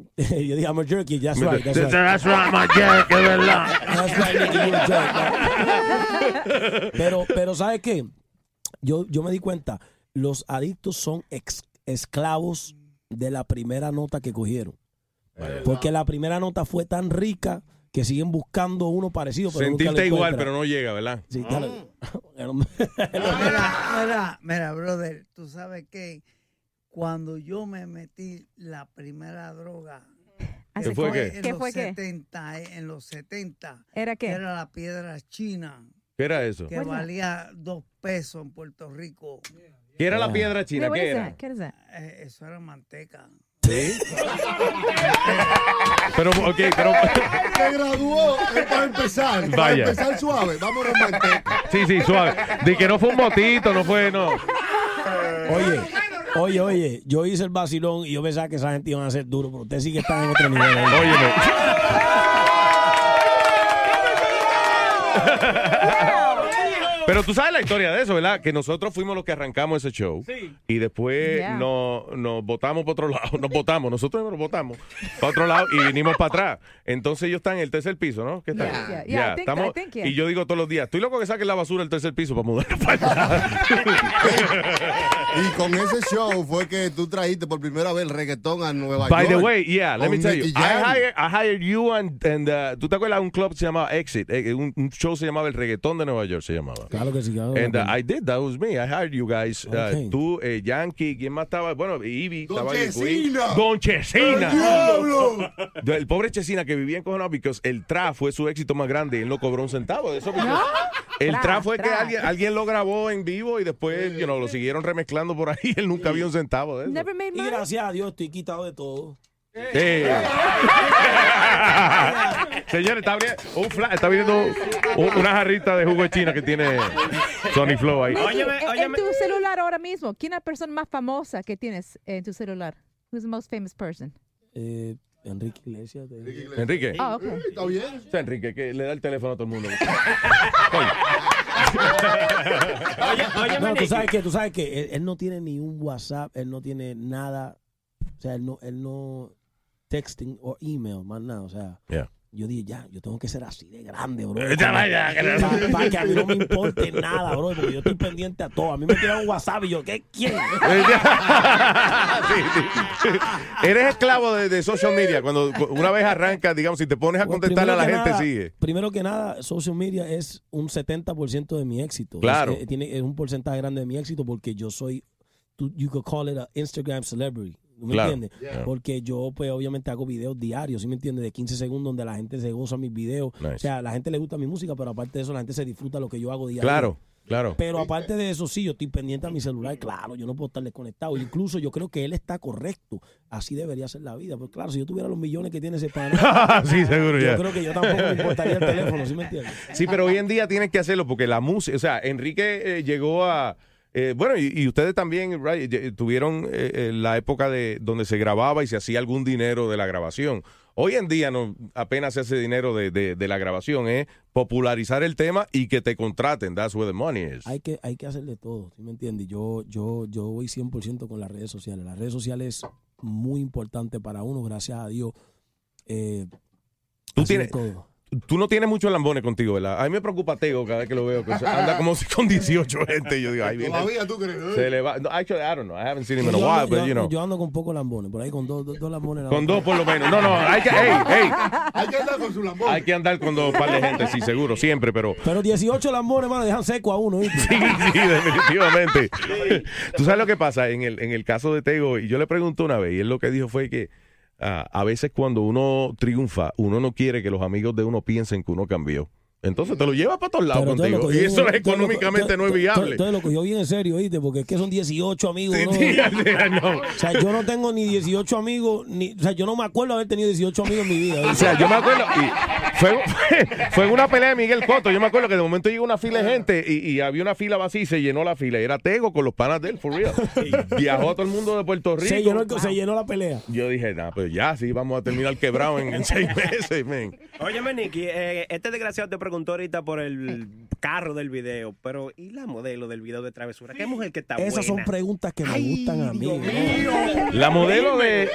Yo dije, I'm a jerk, y that's right. That's right. That's right, I'm a jerk, es verdad. That's right, Nicky, you're a jerk. Pero, pero ¿sabes qué? Yo, yo me di cuenta, los adictos son ex- esclavos de la primera nota que cogieron. Porque la primera nota fue tan rica que siguen buscando uno parecido. Pero nunca Sentirte igual, encuentran. pero no llega, ¿verdad? Sí, claro. Mira, mira, mira, brother, tú sabes que cuando yo me metí la primera droga, ¿Qué fue qué? En ¿Qué los fue qué? 70, eh, en los 70. ¿Era qué? Era la piedra china, ¿Qué era eso? que valía dos pesos en Puerto Rico. ¿Qué era la piedra china? Wait, ¿Qué era? ¿Qué es that? Eh, eso era manteca. ¿Sí? Pero, ok, pero... Se graduó para empezar. Para Vaya. empezar suave. Vámonos manteca. Sí, sí, suave. De que no fue un motito, no fue, no. Oye, oye, oye, yo hice el vacilón y yo pensaba que esa gente iban a ser duro, pero ustedes sí que están en otro nivel. ahí. Óyeme. Pero tú sabes la historia de eso, ¿verdad? Que nosotros fuimos los que arrancamos ese show. Y después Yeah. nos, nos votamos para otro lado. Nos votamos, nosotros nos votamos para otro lado y vinimos para atrás. Entonces ellos están en el tercer piso, ¿no? ¿Qué tal? Yeah. Yeah, think- estamos-. Y yo digo todos los días, estoy loco que saquen la basura del tercer piso para mudar para allá. Y con ese show fue que tú trajiste por primera vez el reggaetón a Nueva By York. the way, yeah, let me tell you. I hired, I hired you and, and uh, ¿tú te acuerdas de un club que se llamaba Exit? Eh, Un, un show se llamaba El Reggaetón de Nueva York, se llamaba. Claro que sí, claro. And uh, I did, that was me. I hired you guys. Uh, Okay. Tú, eh, Yankee, ¿quién más estaba? Bueno, Ivy, Don estaba Chesina. Don Chesina. ¡El diablo! El pobre Chesina que vivía encojonado porque el tra fue su éxito más grande y él no cobró un centavo de eso. porque El Tra, tra fue que alguien, alguien lo grabó en vivo y después you know, lo siguieron remezclando por ahí. Él nunca vio un centavo de eso. Never made Y gracias a Dios estoy quitado de todo. Señores, está abriendo, un fla- está abriendo un- una jarrita de jugo de China que tiene Sony Flow ahí. Mikey, en, en tu celular ahora mismo, ¿quién es la persona más famosa que tienes en tu celular? Who's the most famous person? Eh, Enrique Iglesias. de- Enrique. Ah, ok. Está bien. O sea, Enrique, que le da el teléfono a todo el mundo. No, tú sabes que, tú sabes que él, él no tiene ni un WhatsApp, él no tiene nada, o sea, él no, él no texting o email, más nada, o sea. Yeah. Yo dije, ya, yo tengo que ser así de grande, bro. Para, que a mí no me importe nada, bro, porque yo estoy pendiente a todo. A mí me tiran un WhatsApp y yo, ¿qué? ¿Quién? Sí, sí. Eres esclavo de, de social media. Cuando una vez arrancas, digamos, si te pones a Bueno, contestarle a la gente, nada- sigue. Primero que nada, social media es un 70% de mi éxito. Claro. Es, eh, tiene, es un porcentaje grande de mi éxito porque yo soy, you could call it a Instagram celebrity. ¿Tú ¿Me Claro. entiendes? Yeah. Porque yo, pues, obviamente hago videos diarios, ¿sí me entiendes? De 15 segundos donde la gente se goza mis videos. Nice. O sea, la gente le gusta mi música, pero aparte de eso, la gente se disfruta lo que yo hago diario. Claro, claro. Pero aparte de eso, sí, yo estoy pendiente a mi celular, claro, yo no puedo estar desconectado. Incluso yo creo que él está correcto. Así debería ser la vida. Pues claro, si yo tuviera los millones que tiene ese pana, Sí, seguro, yo ya. creo que yo tampoco me importaría el teléfono, ¿sí me entiendes? Sí, pero hoy en día tienes que hacerlo porque la música, o sea, Enrique eh, llegó a... eh, bueno, y, y ustedes también right, eh, tuvieron eh, eh, la época de donde se grababa y se hacía algún dinero de la grabación. Hoy en día no apenas se hace dinero de, de- de la grabación, es popularizar el tema y que te contraten. That's where the money is. Hay que, hay que hacer de todo, ¿sí me entiendes? Yo, yo, yo voy 100% con las redes sociales. Las redes sociales muy importante para uno, gracias a Dios. Eh, Tú tienes, todo. Tú no tienes muchos lambones contigo, ¿verdad? A mí me preocupa Tego cada vez que lo veo, que anda como si con 18 gente. y Yo digo, ay, viene. Todavía tú crees. Se le va. No, actually, I don't know. I haven't seen him in a yo, while, ando, but yo- you know. yo ando con pocos lambones, por ahí con dos, dos, dos lambones. Con dos por lo menos. No, no, hay que, hey, hey, Hay que andar con su lambón. hay que andar con dos par de gente, sí, seguro, siempre, pero. Pero 18 lambones, hermano, dejan seco a uno. ¿viste? Sí, sí, definitivamente. Tú sabes lo que pasa en el, en el caso de Tego, y yo le pregunté una vez, y él lo que dijo fue que a veces cuando uno triunfa, uno no quiere que los amigos de uno piensen que uno cambió. Entonces te lo lleva para todos lados contigo. Y eso es económicamente no es viable. Entonces lo cogió bien en serio, ¿viste? Porque es que son 18 amigos. O sea, yo no tengo ni 18 amigos, ni, o sea, yo no me acuerdo haber tenido 18 amigos en mi vida. O sea, yo me acuerdo, y fue, fue una pelea de Miguel Cotto, yo me acuerdo que de momento llegó una fila de gente y, y había una fila vacía y se llenó la fila. Y era Tego con los panas de él, for real. Y viajó todo el mundo de Puerto Rico. se, llenó, el- se llenó la pelea. Yo dije, nah, pues ya, sí, vamos a terminar quebrado en, en seis meses, man. Óyeme, Nicky, eh, este desgraciado te preguntó ahorita por el carro del video, pero ¿y la modelo del video de travesura? ¿Qué mujer que está Esas son buena? preguntas que me gustan a mí. La modelo de...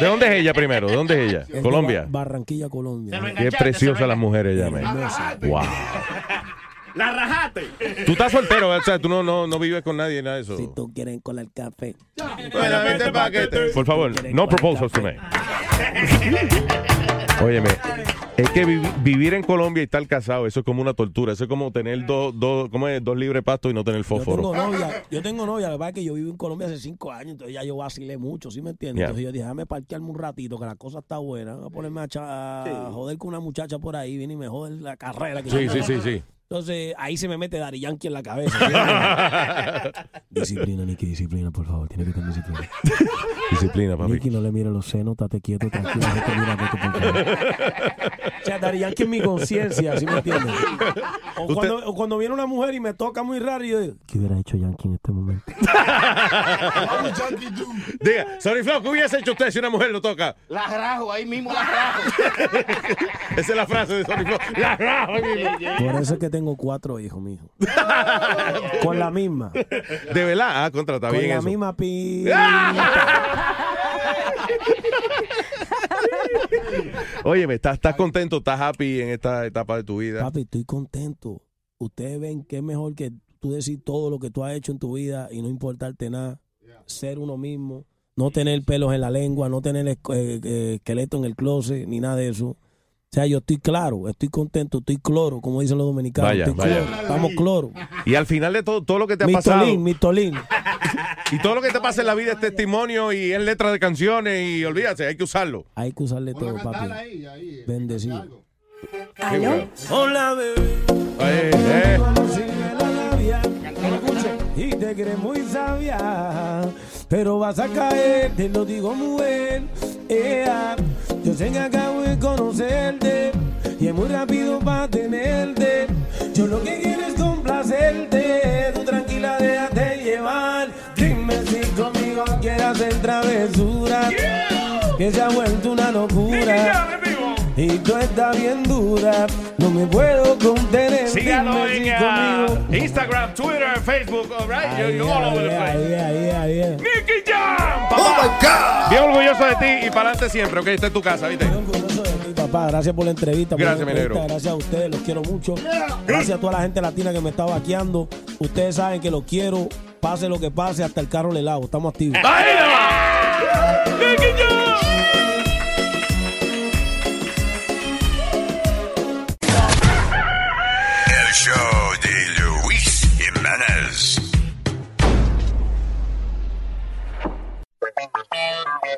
¿De dónde es ella primero? ¿De dónde es ella? Es Colombia. Ba- Barranquilla, Colombia. Qué preciosas las mujeres ella, man. Wow. ¡La rajaste! Tú estás soltero, o sea, tú no, no, no vives con nadie, nada de eso. Si tú quieres colar café. Bueno, vete paquete. Por favor, no proposals to me. Óyeme, es que vi- vivir en Colombia y estar casado, eso es como una tortura. Eso es como tener dos, dos, ¿cómo es? dos libres pastos y no tener Yo fósforo. tengo novia, yo tengo novia, la verdad es que yo vivo en Colombia hace cinco años, entonces ya yo vacilé mucho, ¿sí me entiendes? Entonces yo dije, déjame parquearme un ratito, que la cosa está buena, voy a ponerme a, joder con una muchacha por ahí, viene y me jode la carrera. Que Sí, yo sí, sí, sí. Entonces ahí se me mete Dari Yankee en la cabeza. disciplina, Nicky, disciplina, por favor, tiene que tener disciplina. Disciplina, papi. Nicky, no le mire los senos, estate quieto, tranquilo, no te mira, vete, por favor. O sea, Dari Yankee es mi conciencia, ¿sí me entiendes? O cuando, o cuando viene una mujer y me toca muy raro, y yo digo, ¿qué hubiera hecho Yankee en este momento? Diga, Sorry Flow, ¿qué hubiese hecho usted si una mujer lo toca? La rajo, ahí mismo la rajo. Esa es la frase de Sorry Flow. La rajo, Por eso es que tengo cuatro hijos, mijo. Con la misma. De verdad, ah, contra, está Con bien la eso. misma pi. Óyeme, ¿estás, estás contento, estás happy en esta etapa de tu vida? Papi, estoy contento. Ustedes ven que es mejor que tú decir todo lo que tú has hecho en tu vida y no importarte nada. Ser uno mismo. No tener pelos en la lengua, no tener eh, eh, esqueleto en el closet, ni nada de eso. O sea, yo estoy claro, estoy contento, estoy cloro, como dicen los dominicanos. Vaya, estoy vaya. cloro, estamos cloro. Y al final de todo, todo lo que te ha Mi pasado. tolín, mi tolín. Y todo lo que te pasa en la vida es testimonio y es letra de canciones y olvídate, hay que usarlo. Hay que usarle todo, papi. Bendecido. ¿Aló? Hola, bebé. Eh, eh. Y te crees muy sabia, pero vas a caer, te lo digo mujer. Ea, yo sé que acabo de conocerte y es muy rápido para tenerte. Yo lo que quiero es complacerte, tú tranquila déjate llevar. Dime si conmigo quieres hacer travesura, que se ha vuelto una locura. Y tú estás bien dura, no me puedo contener. Si en ah, Instagram, Twitter, Facebook, all right? You're, all over the ahí, place. Nicky Jam, papá. Bien orgulloso de ti y para adelante siempre, ok, esta es tu casa, ¿viste? Sí, papá, gracias por la entrevista. por la Gracias, mi entrevista, negro. Gracias a ustedes, los quiero mucho. Gracias a toda la gente latina que me está vaqueando. Ustedes saben que los quiero, pase lo que pase, hasta el carro le lavo. Estamos activos. ¡Ahí va! ¡Nicky Jam! Show de Luis Jiménez.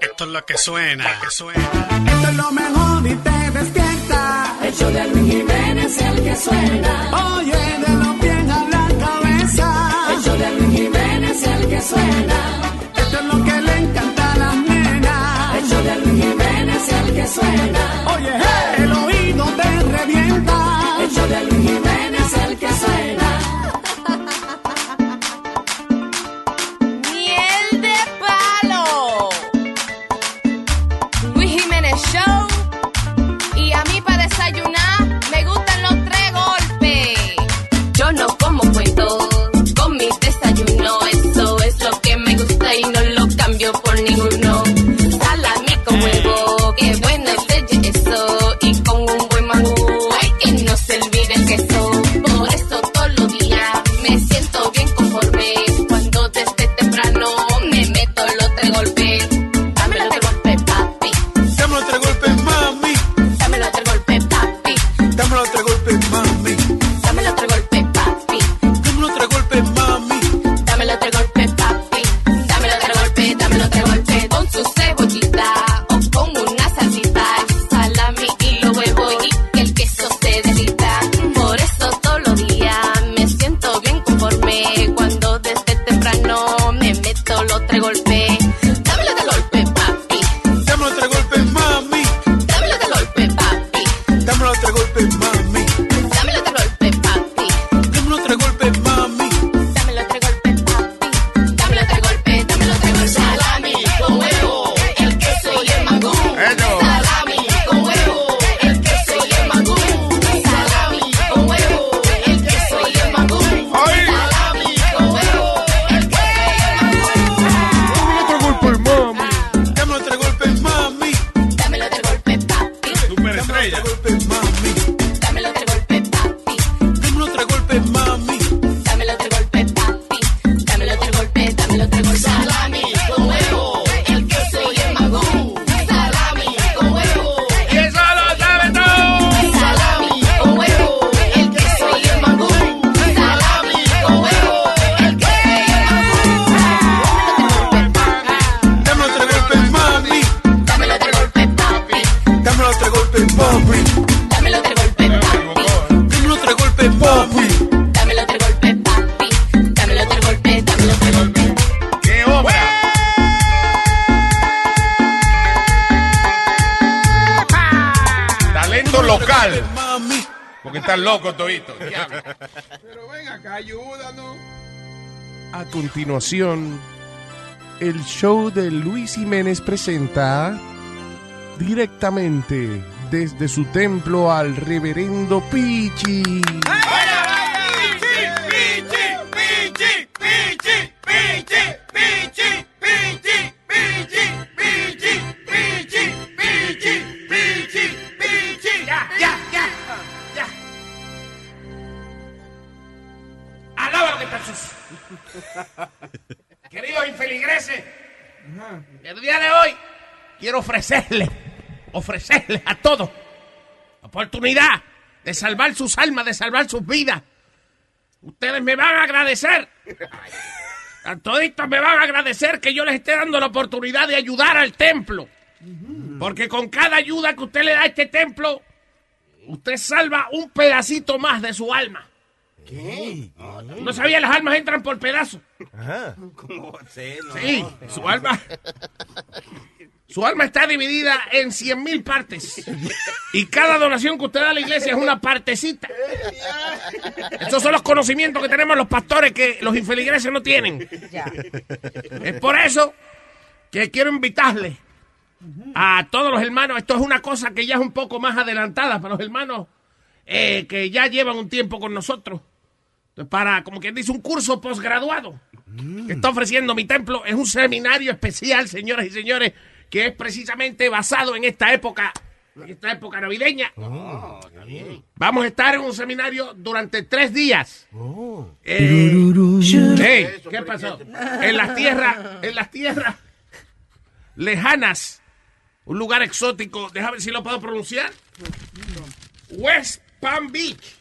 Esto es lo que suena, que suena. Esto es lo mejor y te despierta. El show de Luis Jiménez es el que suena. Ayúdanos. A continuación, el show de Luis Jiménez presenta directamente desde su templo al reverendo Pichi. Ya, El día de hoy quiero ofrecerle, ofrecerle a todos la oportunidad de salvar sus almas, de salvar sus vidas. Ustedes me van a agradecer. A toditos me van a agradecer que yo les esté dando la oportunidad de ayudar al templo. Porque con cada ayuda que usted le da a este templo, usted salva un pedacito más de su alma. ¿Qué? No sabía, las almas entran por pedazos. ¿Cómo va a ser? No. Sí, su alma. Su alma está dividida en cien mil partes. Y cada donación que usted da a la iglesia es una partecita. Esos son los conocimientos que tenemos los pastores que los infeligreses no tienen. Es por eso que quiero invitarle a todos los hermanos. Esto es una cosa que ya es un poco más adelantada para los hermanos eh, que ya llevan un tiempo con nosotros. Para, como quien dice, un curso posgraduado que está ofreciendo mi templo. Es un seminario especial, señoras y señores, que es precisamente basado en esta época, en esta época navideña. Vamos a estar en un seminario durante tres días. Eh, Ey, ¿Qué pasó? En las tierras, en las tierras lejanas, un lugar exótico, déjame ver si lo puedo pronunciar. West Palm Beach.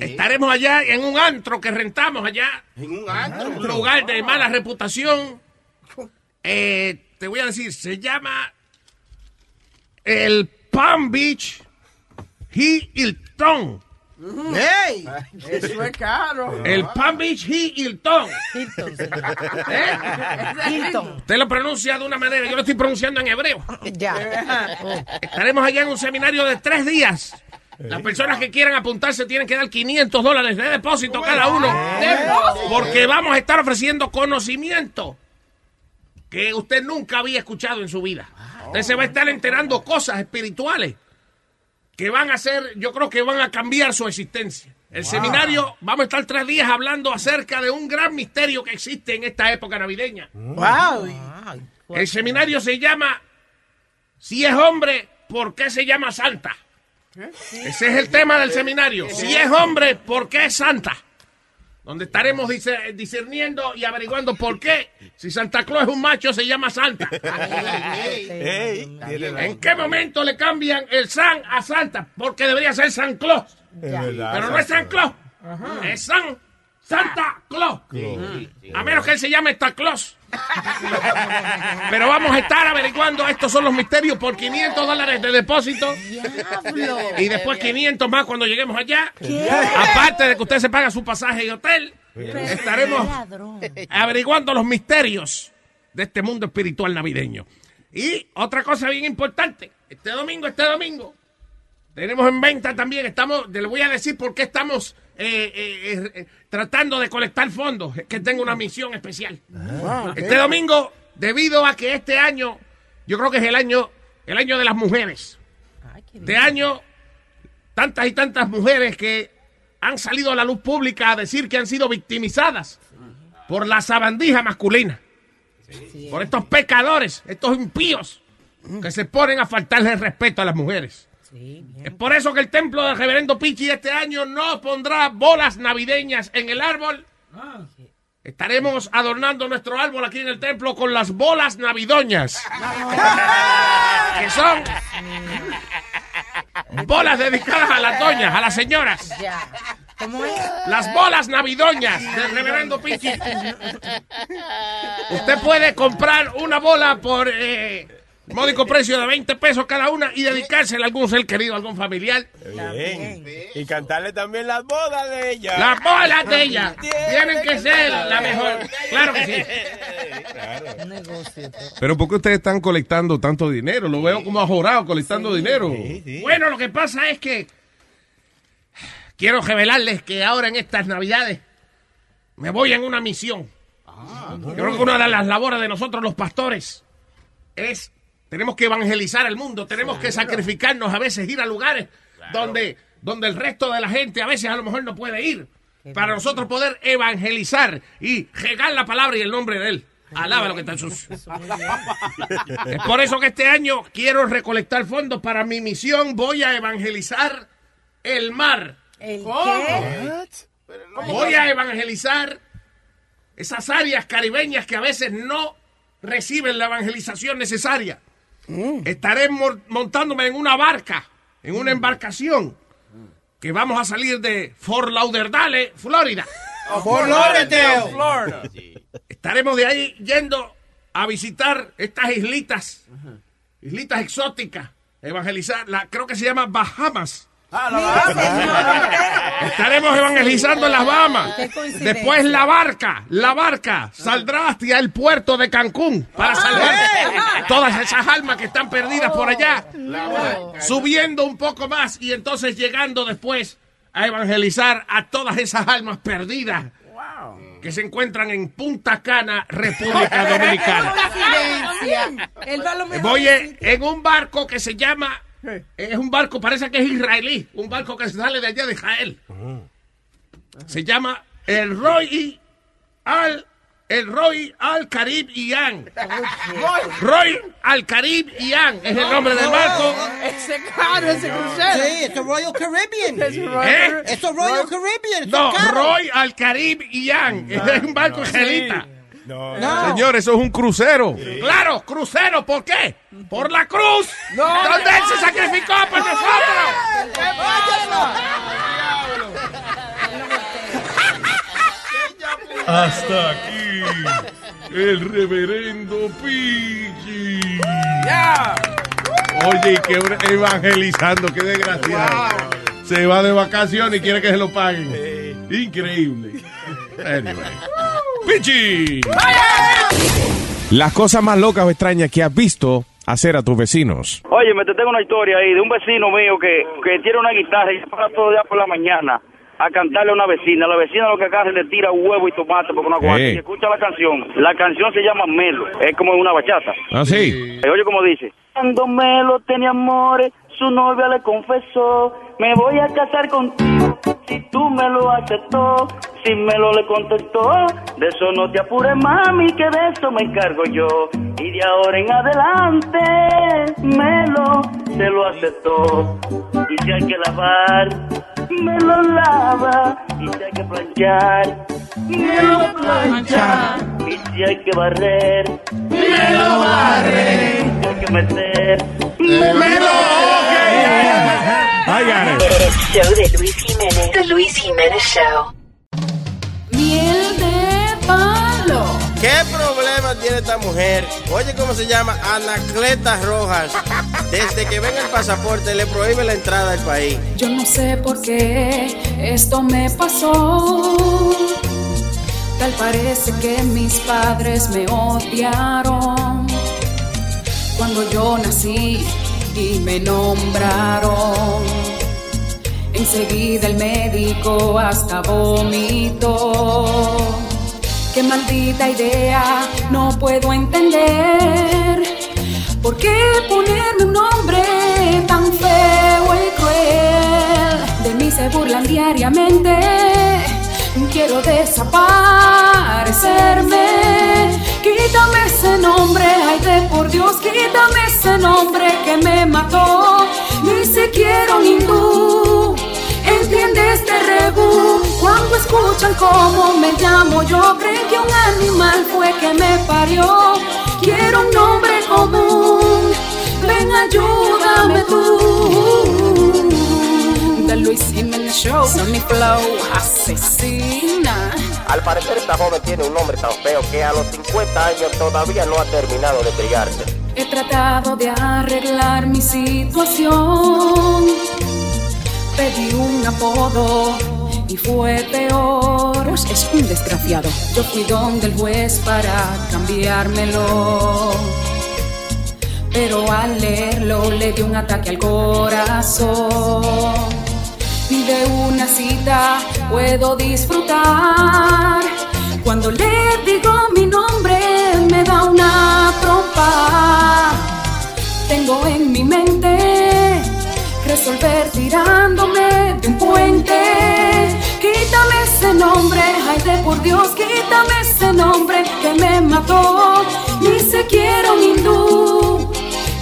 Estaremos allá en un antro que rentamos allá. En un antro. Un lugar de mala reputación. Eh, te voy a decir, se llama el Palm Beach Hilton. ¡Ey! Eso es caro. El Palm Beach Hilton. ¿Eh? Hilton. Usted lo pronuncia de una manera, yo lo estoy pronunciando en hebreo. Ya. Estaremos allá en un seminario de tres días. Las personas que quieran apuntarse tienen que dar 500 dólares de depósito cada uno. Porque vamos a estar ofreciendo conocimiento que usted nunca había escuchado en su vida. Usted se va a estar enterando cosas espirituales que van a ser, yo creo que van a cambiar su existencia. El seminario, vamos a estar tres días hablando acerca de un gran misterio que existe en esta época navideña. Wow. El seminario se llama Si es hombre, ¿por qué se llama Santa? Ese es el tema del seminario. Si es hombre, ¿por qué es Santa? Donde estaremos dice- discerniendo y averiguando por qué, si Santa Claus es un macho, se llama Santa. ¿En qué momento le cambian el San a Santa? Porque debería ser San Claus. Pero no es San Claus. Es San Santa Claus. A menos que él se llame Santa Claus. Pero vamos a estar averiguando, estos son los misterios por 500 dólares de depósito. Y después 500 más cuando lleguemos allá. Aparte de que usted se paga su pasaje y hotel, estaremos averiguando los misterios de este mundo espiritual navideño. Y otra cosa bien importante, este domingo, este domingo, tenemos en venta también, estamos, le voy a decir por qué estamos eh, eh, eh, tratando de colectar fondos, que tengo una misión especial. Este domingo, debido a que este año, yo creo que es el año, el año de las mujeres. Este año, tantas y tantas mujeres que han salido a la luz pública a decir que han sido victimizadas por la sabandija masculina. Por estos pecadores, estos impíos que se ponen a faltarle el respeto a las mujeres. Es por eso que el templo del reverendo Pichi este año no pondrá bolas navideñas en el árbol. Estaremos adornando nuestro árbol aquí en el templo con las bolas navidoñas. que son bolas dedicadas a las doñas, a las señoras. ¿Cómo es? Las bolas navidoñas del reverendo Pichi. Usted puede comprar una bola por eh, módico precio de 20 pesos cada una y dedicársela a algún ser querido, a algún familiar. Bien. Y cantarle también las bodas de ella. Las bolas de ella tienen que ser la mejor. Claro que sí. Pero ¿por qué ustedes están colectando tanto dinero? Lo veo como ajorado colectando dinero. Bueno, lo que pasa es que quiero revelarles que ahora en estas navidades me voy en una misión. Yo creo que una de las labores de nosotros los pastores es, tenemos que evangelizar el mundo, tenemos que sacrificarnos a veces, ir a lugares donde, donde el resto de la gente a veces a lo mejor no puede ir, para nosotros poder evangelizar y regar la palabra y el nombre de él. Alaba lo que está sucio. Es por eso que este año quiero recolectar fondos para mi misión. Voy a evangelizar el mar. ¿El Voy a evangelizar esas áreas caribeñas que a veces no reciben la evangelización necesaria. Estaré mo- montándome en una barca, en una embarcación, que vamos a salir de Fort Lauderdale, Florida. Fort Lauderdale. Florida. Estaremos de ahí yendo a visitar estas islitas, islitas exóticas, evangelizar, la, creo que se llama Bahamas. Estaremos evangelizando en las Bahamas. Después la barca, la barca saldrá hacia el puerto de Cancún para salvar todas esas almas que están perdidas por allá. Subiendo un poco más y entonces llegando después a evangelizar a todas esas almas perdidas que se encuentran en Punta Cana, República Dominicana. Voy en, en un barco que se llama. Es un barco, parece que es israelí. Un barco que sale de allá de Israel. Se llama el Roy Al. El Roy Al Carib Ian. Roy Al Carib Ian es el nombre del barco. Ese caro, ese crucero. Sí, es Royal Caribbean. ¿Eh? Eso es Royal Caribbean. No, es. Roy Al Carib Ian. Es un barco israelita. No. Señor, eso es un crucero. Claro, crucero, ¿por qué? Por la cruz, donde él se sacrificó por nosotros. Hasta aquí el reverendo Pidgey. Oye, y que evangelizando, qué desgraciado. Se va de vacaciones y quiere que se lo paguen. Increíble. Anyway. Pichi. Las cosas más locas o extrañas que has visto hacer a tus vecinos. Oye, me te tengo una historia ahí de un vecino mío que, que tiene una guitarra y se para todo el día por la mañana a cantarle a una vecina. La vecina lo que acá le tira huevo y tomate porque no aguanta. Y escucha la canción. La canción se llama Melo. Es como una bachata. ¿Ah, sí? Eh, Oye, como dice. Cuando Melo tenía amores, su novia le confesó, me voy a casar contigo si tú me lo aceptó. Si Melo le contestó, de eso no te apures mami, que de eso me encargo yo. Y de ahora en adelante, Melo se lo aceptó. Y si hay que lavar, me lo lava. Y si hay que planchar, me lo plancha. Y si hay que barrer, me lo barre. Y si hay que meter, me lo El show de Luis Jiménez. The Luis Jiménez Show. Miel de palo. ¿Qué problema tiene esta mujer? Oye, ¿cómo se llama? Anacleta Rojas. Desde que venga el pasaporte le prohíbe la entrada al país. Yo no sé por qué esto me pasó. Tal parece que mis padres me odiaron cuando yo nací y me nombraron. Enseguida el médico hasta vomitó. Qué maldita idea, no puedo entender. ¿Por qué ponerme un nombre tan feo y cruel? De mí se burlan diariamente. Quiero desaparecerme. Quítame ese nombre, ay de por Dios, quítame ese nombre que me mató. Ni siquiera un hindú entiende este rebú. Cuando escuchan cómo me llamo, yo creen que un animal fue que me parió. Quiero un nombre común, ven ayúdame tú. The Luis Jiménez Show, Sony Flow, asesina. Al parecer esta joven tiene un nombre tan feo que a los 50 años todavía no ha terminado de criarse. He tratado de arreglar mi situación. Pedí un apodo y fue peor. Bush es un desgraciado. Yo fui donde el juez para cambiármelo. Pero al leerlo le dio un ataque al corazón. Pide una cita, puedo disfrutar. Cuando le digo mi nombre, me da una trompa. Tengo en mi mente resolver tirándome de un puente. Quítame ese nombre, ay de por Dios, quítame ese nombre que me mató. Ni se quiero un hindú.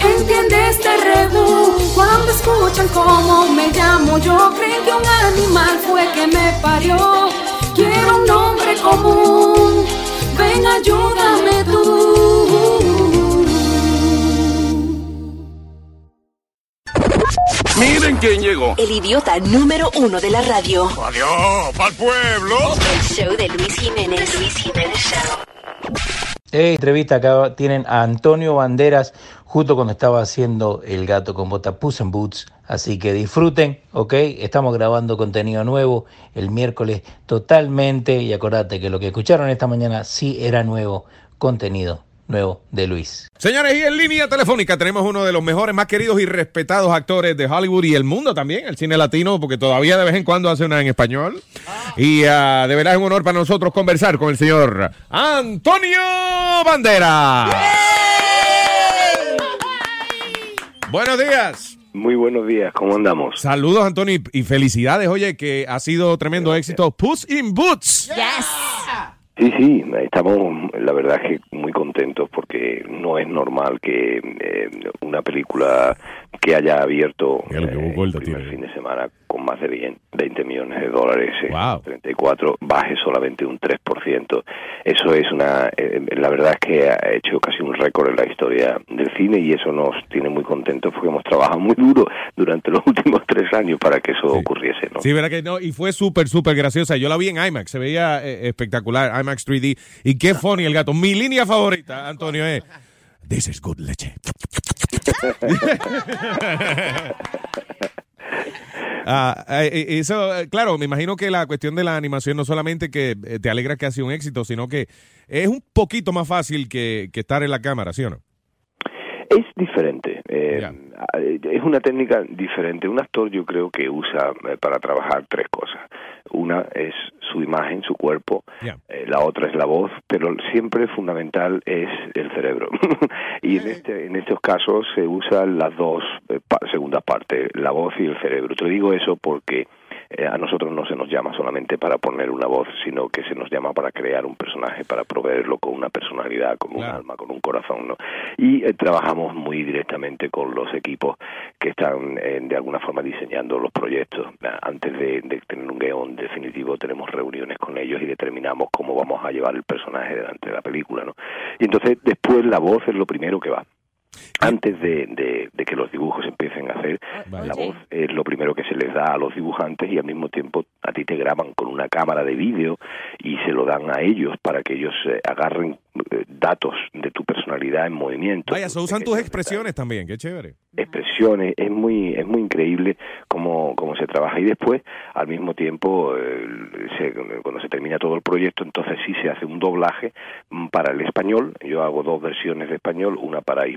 Entiende este rebú cuando escuchan cómo me llamo yo creen que un animal fue que me parió. Quiero un nombre común. Ven, ayúdame tú. Miren quién llegó. El idiota número uno de la radio. Adiós, pa'l pueblo. El show de Luis Jiménez. Luis Jiménez Show. Hey, entrevista acá tienen a Antonio Banderas justo cuando estaba haciendo El gato con bota Puss in Boots. Así que disfruten, ¿ok? Estamos grabando contenido nuevo el miércoles totalmente. Y acordate que lo que escucharon esta mañana sí era nuevo contenido nuevo de Luis. Señores, y en línea telefónica tenemos uno de los mejores, más queridos y respetados actores de Hollywood y el mundo también, el cine latino, porque todavía de vez en cuando hace una en español. Y ah, de verdad es un honor para nosotros conversar con el señor Antonio Bandera. Buenos días. Muy buenos días, ¿cómo andamos? Saludos, Antonio, y- felicidades. Oye, que ha sido tremendo éxito. Puss in Boots. Sí, sí, estamos, la verdad que muy contentos porque no es normal que eh, una película que haya abierto eh, el primer fin de semana con más de 20, 20 millones de dólares, eh, 34, baje solamente un 3%. Eso es una, eh, la verdad es que ha hecho casi un récord en la historia del cine y eso nos tiene muy contentos porque hemos trabajado muy duro durante los últimos tres años para que eso ocurriese, ¿no? Sí, verdad que no, y fue súper, súper graciosa. Yo la vi en IMAX, se veía eh, espectacular, IMAX 3D. Y qué funny el gato. Mi línea favorita, Antonio, es This is good leche. Ah, eh, eh, eso, eh, claro, me imagino que la cuestión de la animación no solamente que te alegra que ha sido un éxito, sino que es un poquito más fácil que, que estar en la cámara, ¿sí o no? Es diferente, eh, es una técnica diferente. Un actor yo creo que usa para trabajar tres cosas. Una es su imagen, su cuerpo, eh, la otra es la voz, pero siempre fundamental es el cerebro. y en, este, en estos casos se usan las dos eh, pa- segundas partes, la voz y el cerebro. Te digo eso porque eh, a nosotros no se nos llama solamente para poner una voz, sino que se nos llama para crear un personaje, para proveerlo con una personalidad, con un alma, con un corazón, ¿no? Y eh, trabajamos muy directamente con los equipos que están eh, de alguna forma diseñando los proyectos. Ah, Antes de, de tener un guion definitivo tenemos reuniones con ellos y determinamos cómo vamos a llevar el personaje delante de la película, ¿no? Y entonces después la voz es lo primero que va. Antes de, de- de que los dibujos empiecen a hacer, la voz es lo primero que se les da a los dibujantes y al mismo tiempo a ti te graban con una cámara de vídeo y se lo dan a ellos para que ellos eh, agarren eh, datos de tu personalidad en movimiento. Vaya, se usan tus expresiones también, qué chévere. expresiones, es muy es muy increíble cómo, cómo se trabaja y después al mismo tiempo eh, se- cuando se termina todo el proyecto entonces sí se hace un doblaje mm, para el español, yo hago dos versiones de español, una para eh,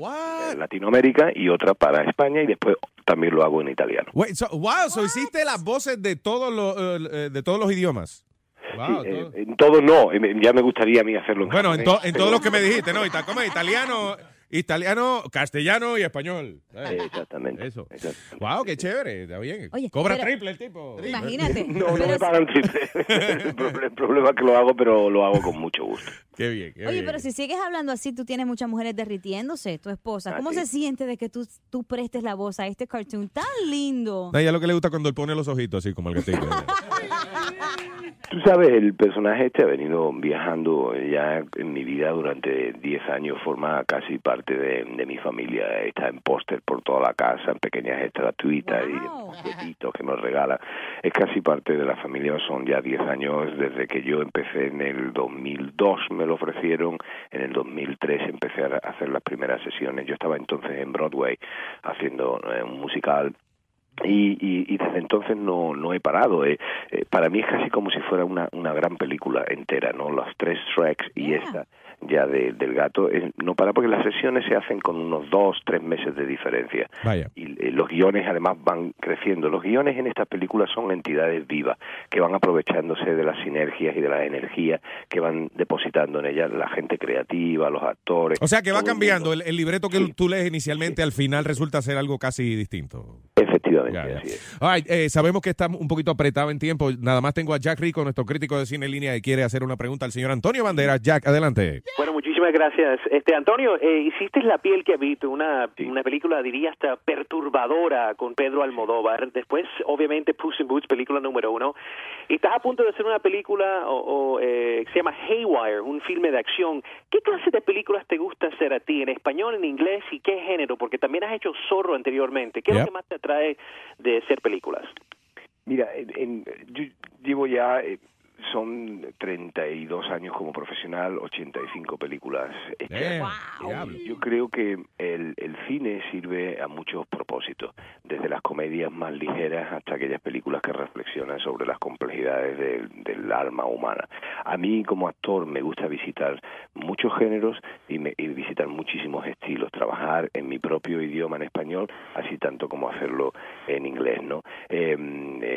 Latinoamérica y otra para España y después también lo hago en italiano. Wait, so- wow, so hiciste las voces de todos los, eh, eh, de todos los idiomas. Wow, Sí, eh, en todo no, ya me gustaría a mí hacerlo en Bueno, en, to- en pero- todo lo que me dijiste, ¿no? Ita- ¿Cómo es? Italiano, italiano, castellano y español. Eh, Exactamente. Eso. Wow, qué chévere, está bien. Oye, Cobra pero- triple el tipo. Imagínate. No, no Pero me pagan triple. el, proble- el problema es que lo hago, pero lo hago con mucho gusto. Qué bien, qué Oye, pero si sigues hablando así, tú tienes muchas mujeres derritiéndose, tu esposa. ¿Cómo se siente de que tú, tú prestes la voz a este cartoon tan lindo? A ella lo que le gusta cuando él pone los ojitos así como el gatito. Tú sabes, el personaje este ha venido viajando ya en mi vida durante 10 años, forma casi parte de, de mi familia. Está en póster por toda la casa, en pequeñas estatuitas y en juguetitos que nos regala. Es casi parte de la familia, son ya 10 años desde que yo empecé en el 2002, me lo ofrecieron, en el 2003 empecé a hacer las primeras sesiones. Yo estaba entonces en Broadway haciendo eh, un musical y, y, y desde entonces no, no he parado. Eh, eh, para mí es casi como si fuera una, una gran película entera, ¿no? Los tres tracks y esta ya de- del gato es- no para porque las sesiones se hacen con unos dos, tres meses de diferencia. Vaya. Y eh, los guiones además van creciendo. Los guiones en estas películas son entidades vivas que van aprovechándose de las sinergias y de la energía que van depositando en ellas la gente creativa, los actores. O sea que va cambiando. El, el libreto que tú lees inicialmente al final resulta ser algo casi distinto. Efectivamente, ya. así es. All right, eh, sabemos que estamos un poquito apretado en tiempo. Nada más tengo a Jack Rico, nuestro crítico de cine en línea, que quiere hacer una pregunta al señor Antonio Banderas. Jack, adelante. Bueno, muchísimas gracias. Este Antonio, eh, hiciste La piel que habito, una, una película diría hasta perturbadora con Pedro Almodóvar. Después, obviamente, Puss in Boots, película número uno. Y estás a punto de hacer una película o, o, eh, que se llama Haywire, un filme de acción. ¿Qué clase de películas te gusta hacer a ti? ¿En español, en inglés y qué género? Porque también has hecho Zorro anteriormente. ¿Qué es lo que más te atrae de hacer películas? Mira, en- en- yo llevo ya, eh, son 32 años como profesional, 85 películas hechas. Y Yo creo que el, el cine sirve a muchos propósitos, desde las comedias más ligeras hasta aquellas películas que reflexionan sobre las complejidades del, del alma humana. A mí como actor me gusta visitar muchos géneros y, me- y visitar muchísimos estilos, trabajar en mi propio idioma en español, así tanto como hacerlo en inglés, ¿no? Eh,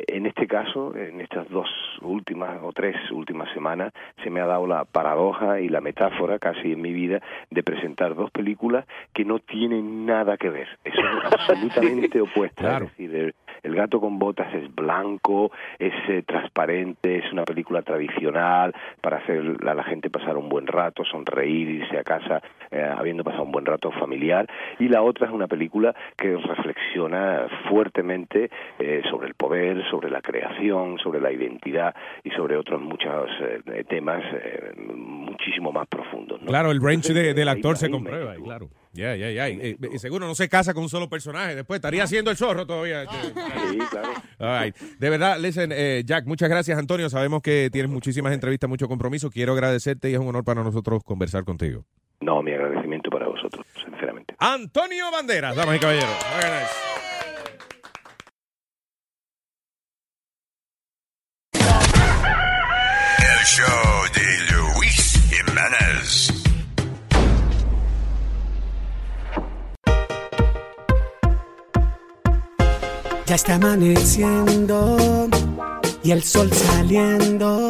en este caso, en estas dos últimas o tres últimas semanas, se me ha dado la paradoja y la metáfora casi en mi vida de presentar dos películas que no tienen nada que ver, son absolutamente opuestas. Es decir, el, gato con botas es blanco, es eh, transparente, es una película tradicional para hacer a la gente pasar un buen rato, sonreír, irse a casa eh, habiendo pasado un buen rato familiar. Y la otra es una película que reflexiona fuertemente eh, sobre el poder, sobre la creación, sobre la identidad y sobre otros muchos eh, temas eh, muchísimo más profundos. ¿no? Claro, el range de- del ahí- actor se ahí comprueba, claro. Ya, ya, ya. Y, y- y seguro no se casa con un solo personaje. Después estaría haciendo el zorro todavía. Sí, claro. All right. De verdad, listen, eh, Jack, muchas gracias, Antonio. Sabemos que tienes muchísimas entrevistas, mucho compromiso. Quiero agradecerte y es un honor para nosotros conversar contigo. No, mi agradecimiento para vosotros, sinceramente. Antonio Banderas, damas y caballeros. Very nice. El show Ya está amaneciendo y el sol saliendo.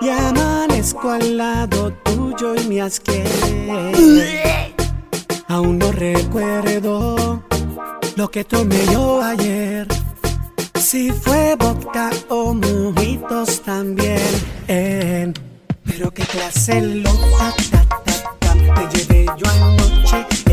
Y amanezco al lado tuyo y me asqué. Aún no recuerdo lo que tomé yo ayer. Si fue vodka o mojitos también. Eh, pero qué clase loca ta, me llevé yo anoche.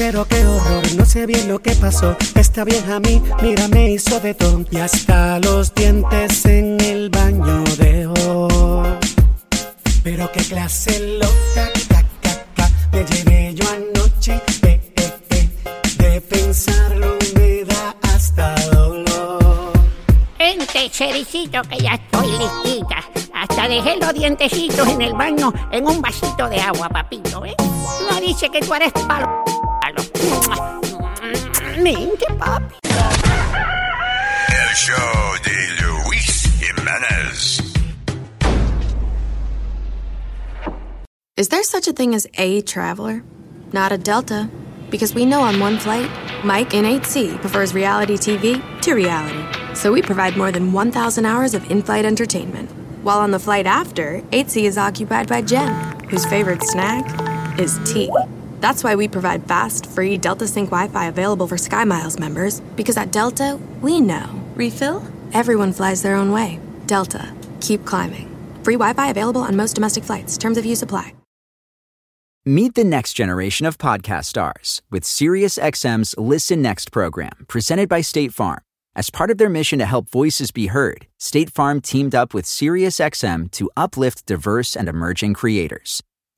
Pero qué horror, no sé bien lo que pasó. Esta vieja a mí, mira, me hizo de ton. Y hasta los dientes en el baño dejó. Pero qué clase loca, ca, ca, ca, me llevé yo anoche. Eh, eh, eh, de pensarlo me da hasta dolor. Gente, cericito, que ya estoy listita. Hasta dejé los dientecitos en el baño en un vasito de agua, papito, ¿eh? No dice que tú eres palo. Palo. Mente, papi. El show de Luis Jiménez. Is there such a thing as a traveler? Not a Delta. Because we know on one flight, Mike in 8C prefers reality TV to reality. So we provide more than 1,000 hours of in flight entertainment. While on the flight after, 8C is occupied by Jen, whose favorite snack is tea. That's why we provide fast, free Delta Sync Wi Fi available for SkyMiles members, because at Delta, we know. Refill? Everyone flies their own way. Delta. Keep climbing. Free Wi Fi available on most domestic flights. Terms of use apply. Meet the next generation of podcast stars with SiriusXM's Listen Next program, presented by State Farm. As part of their mission to help voices be heard, State Farm teamed up with SiriusXM to uplift diverse and emerging creators.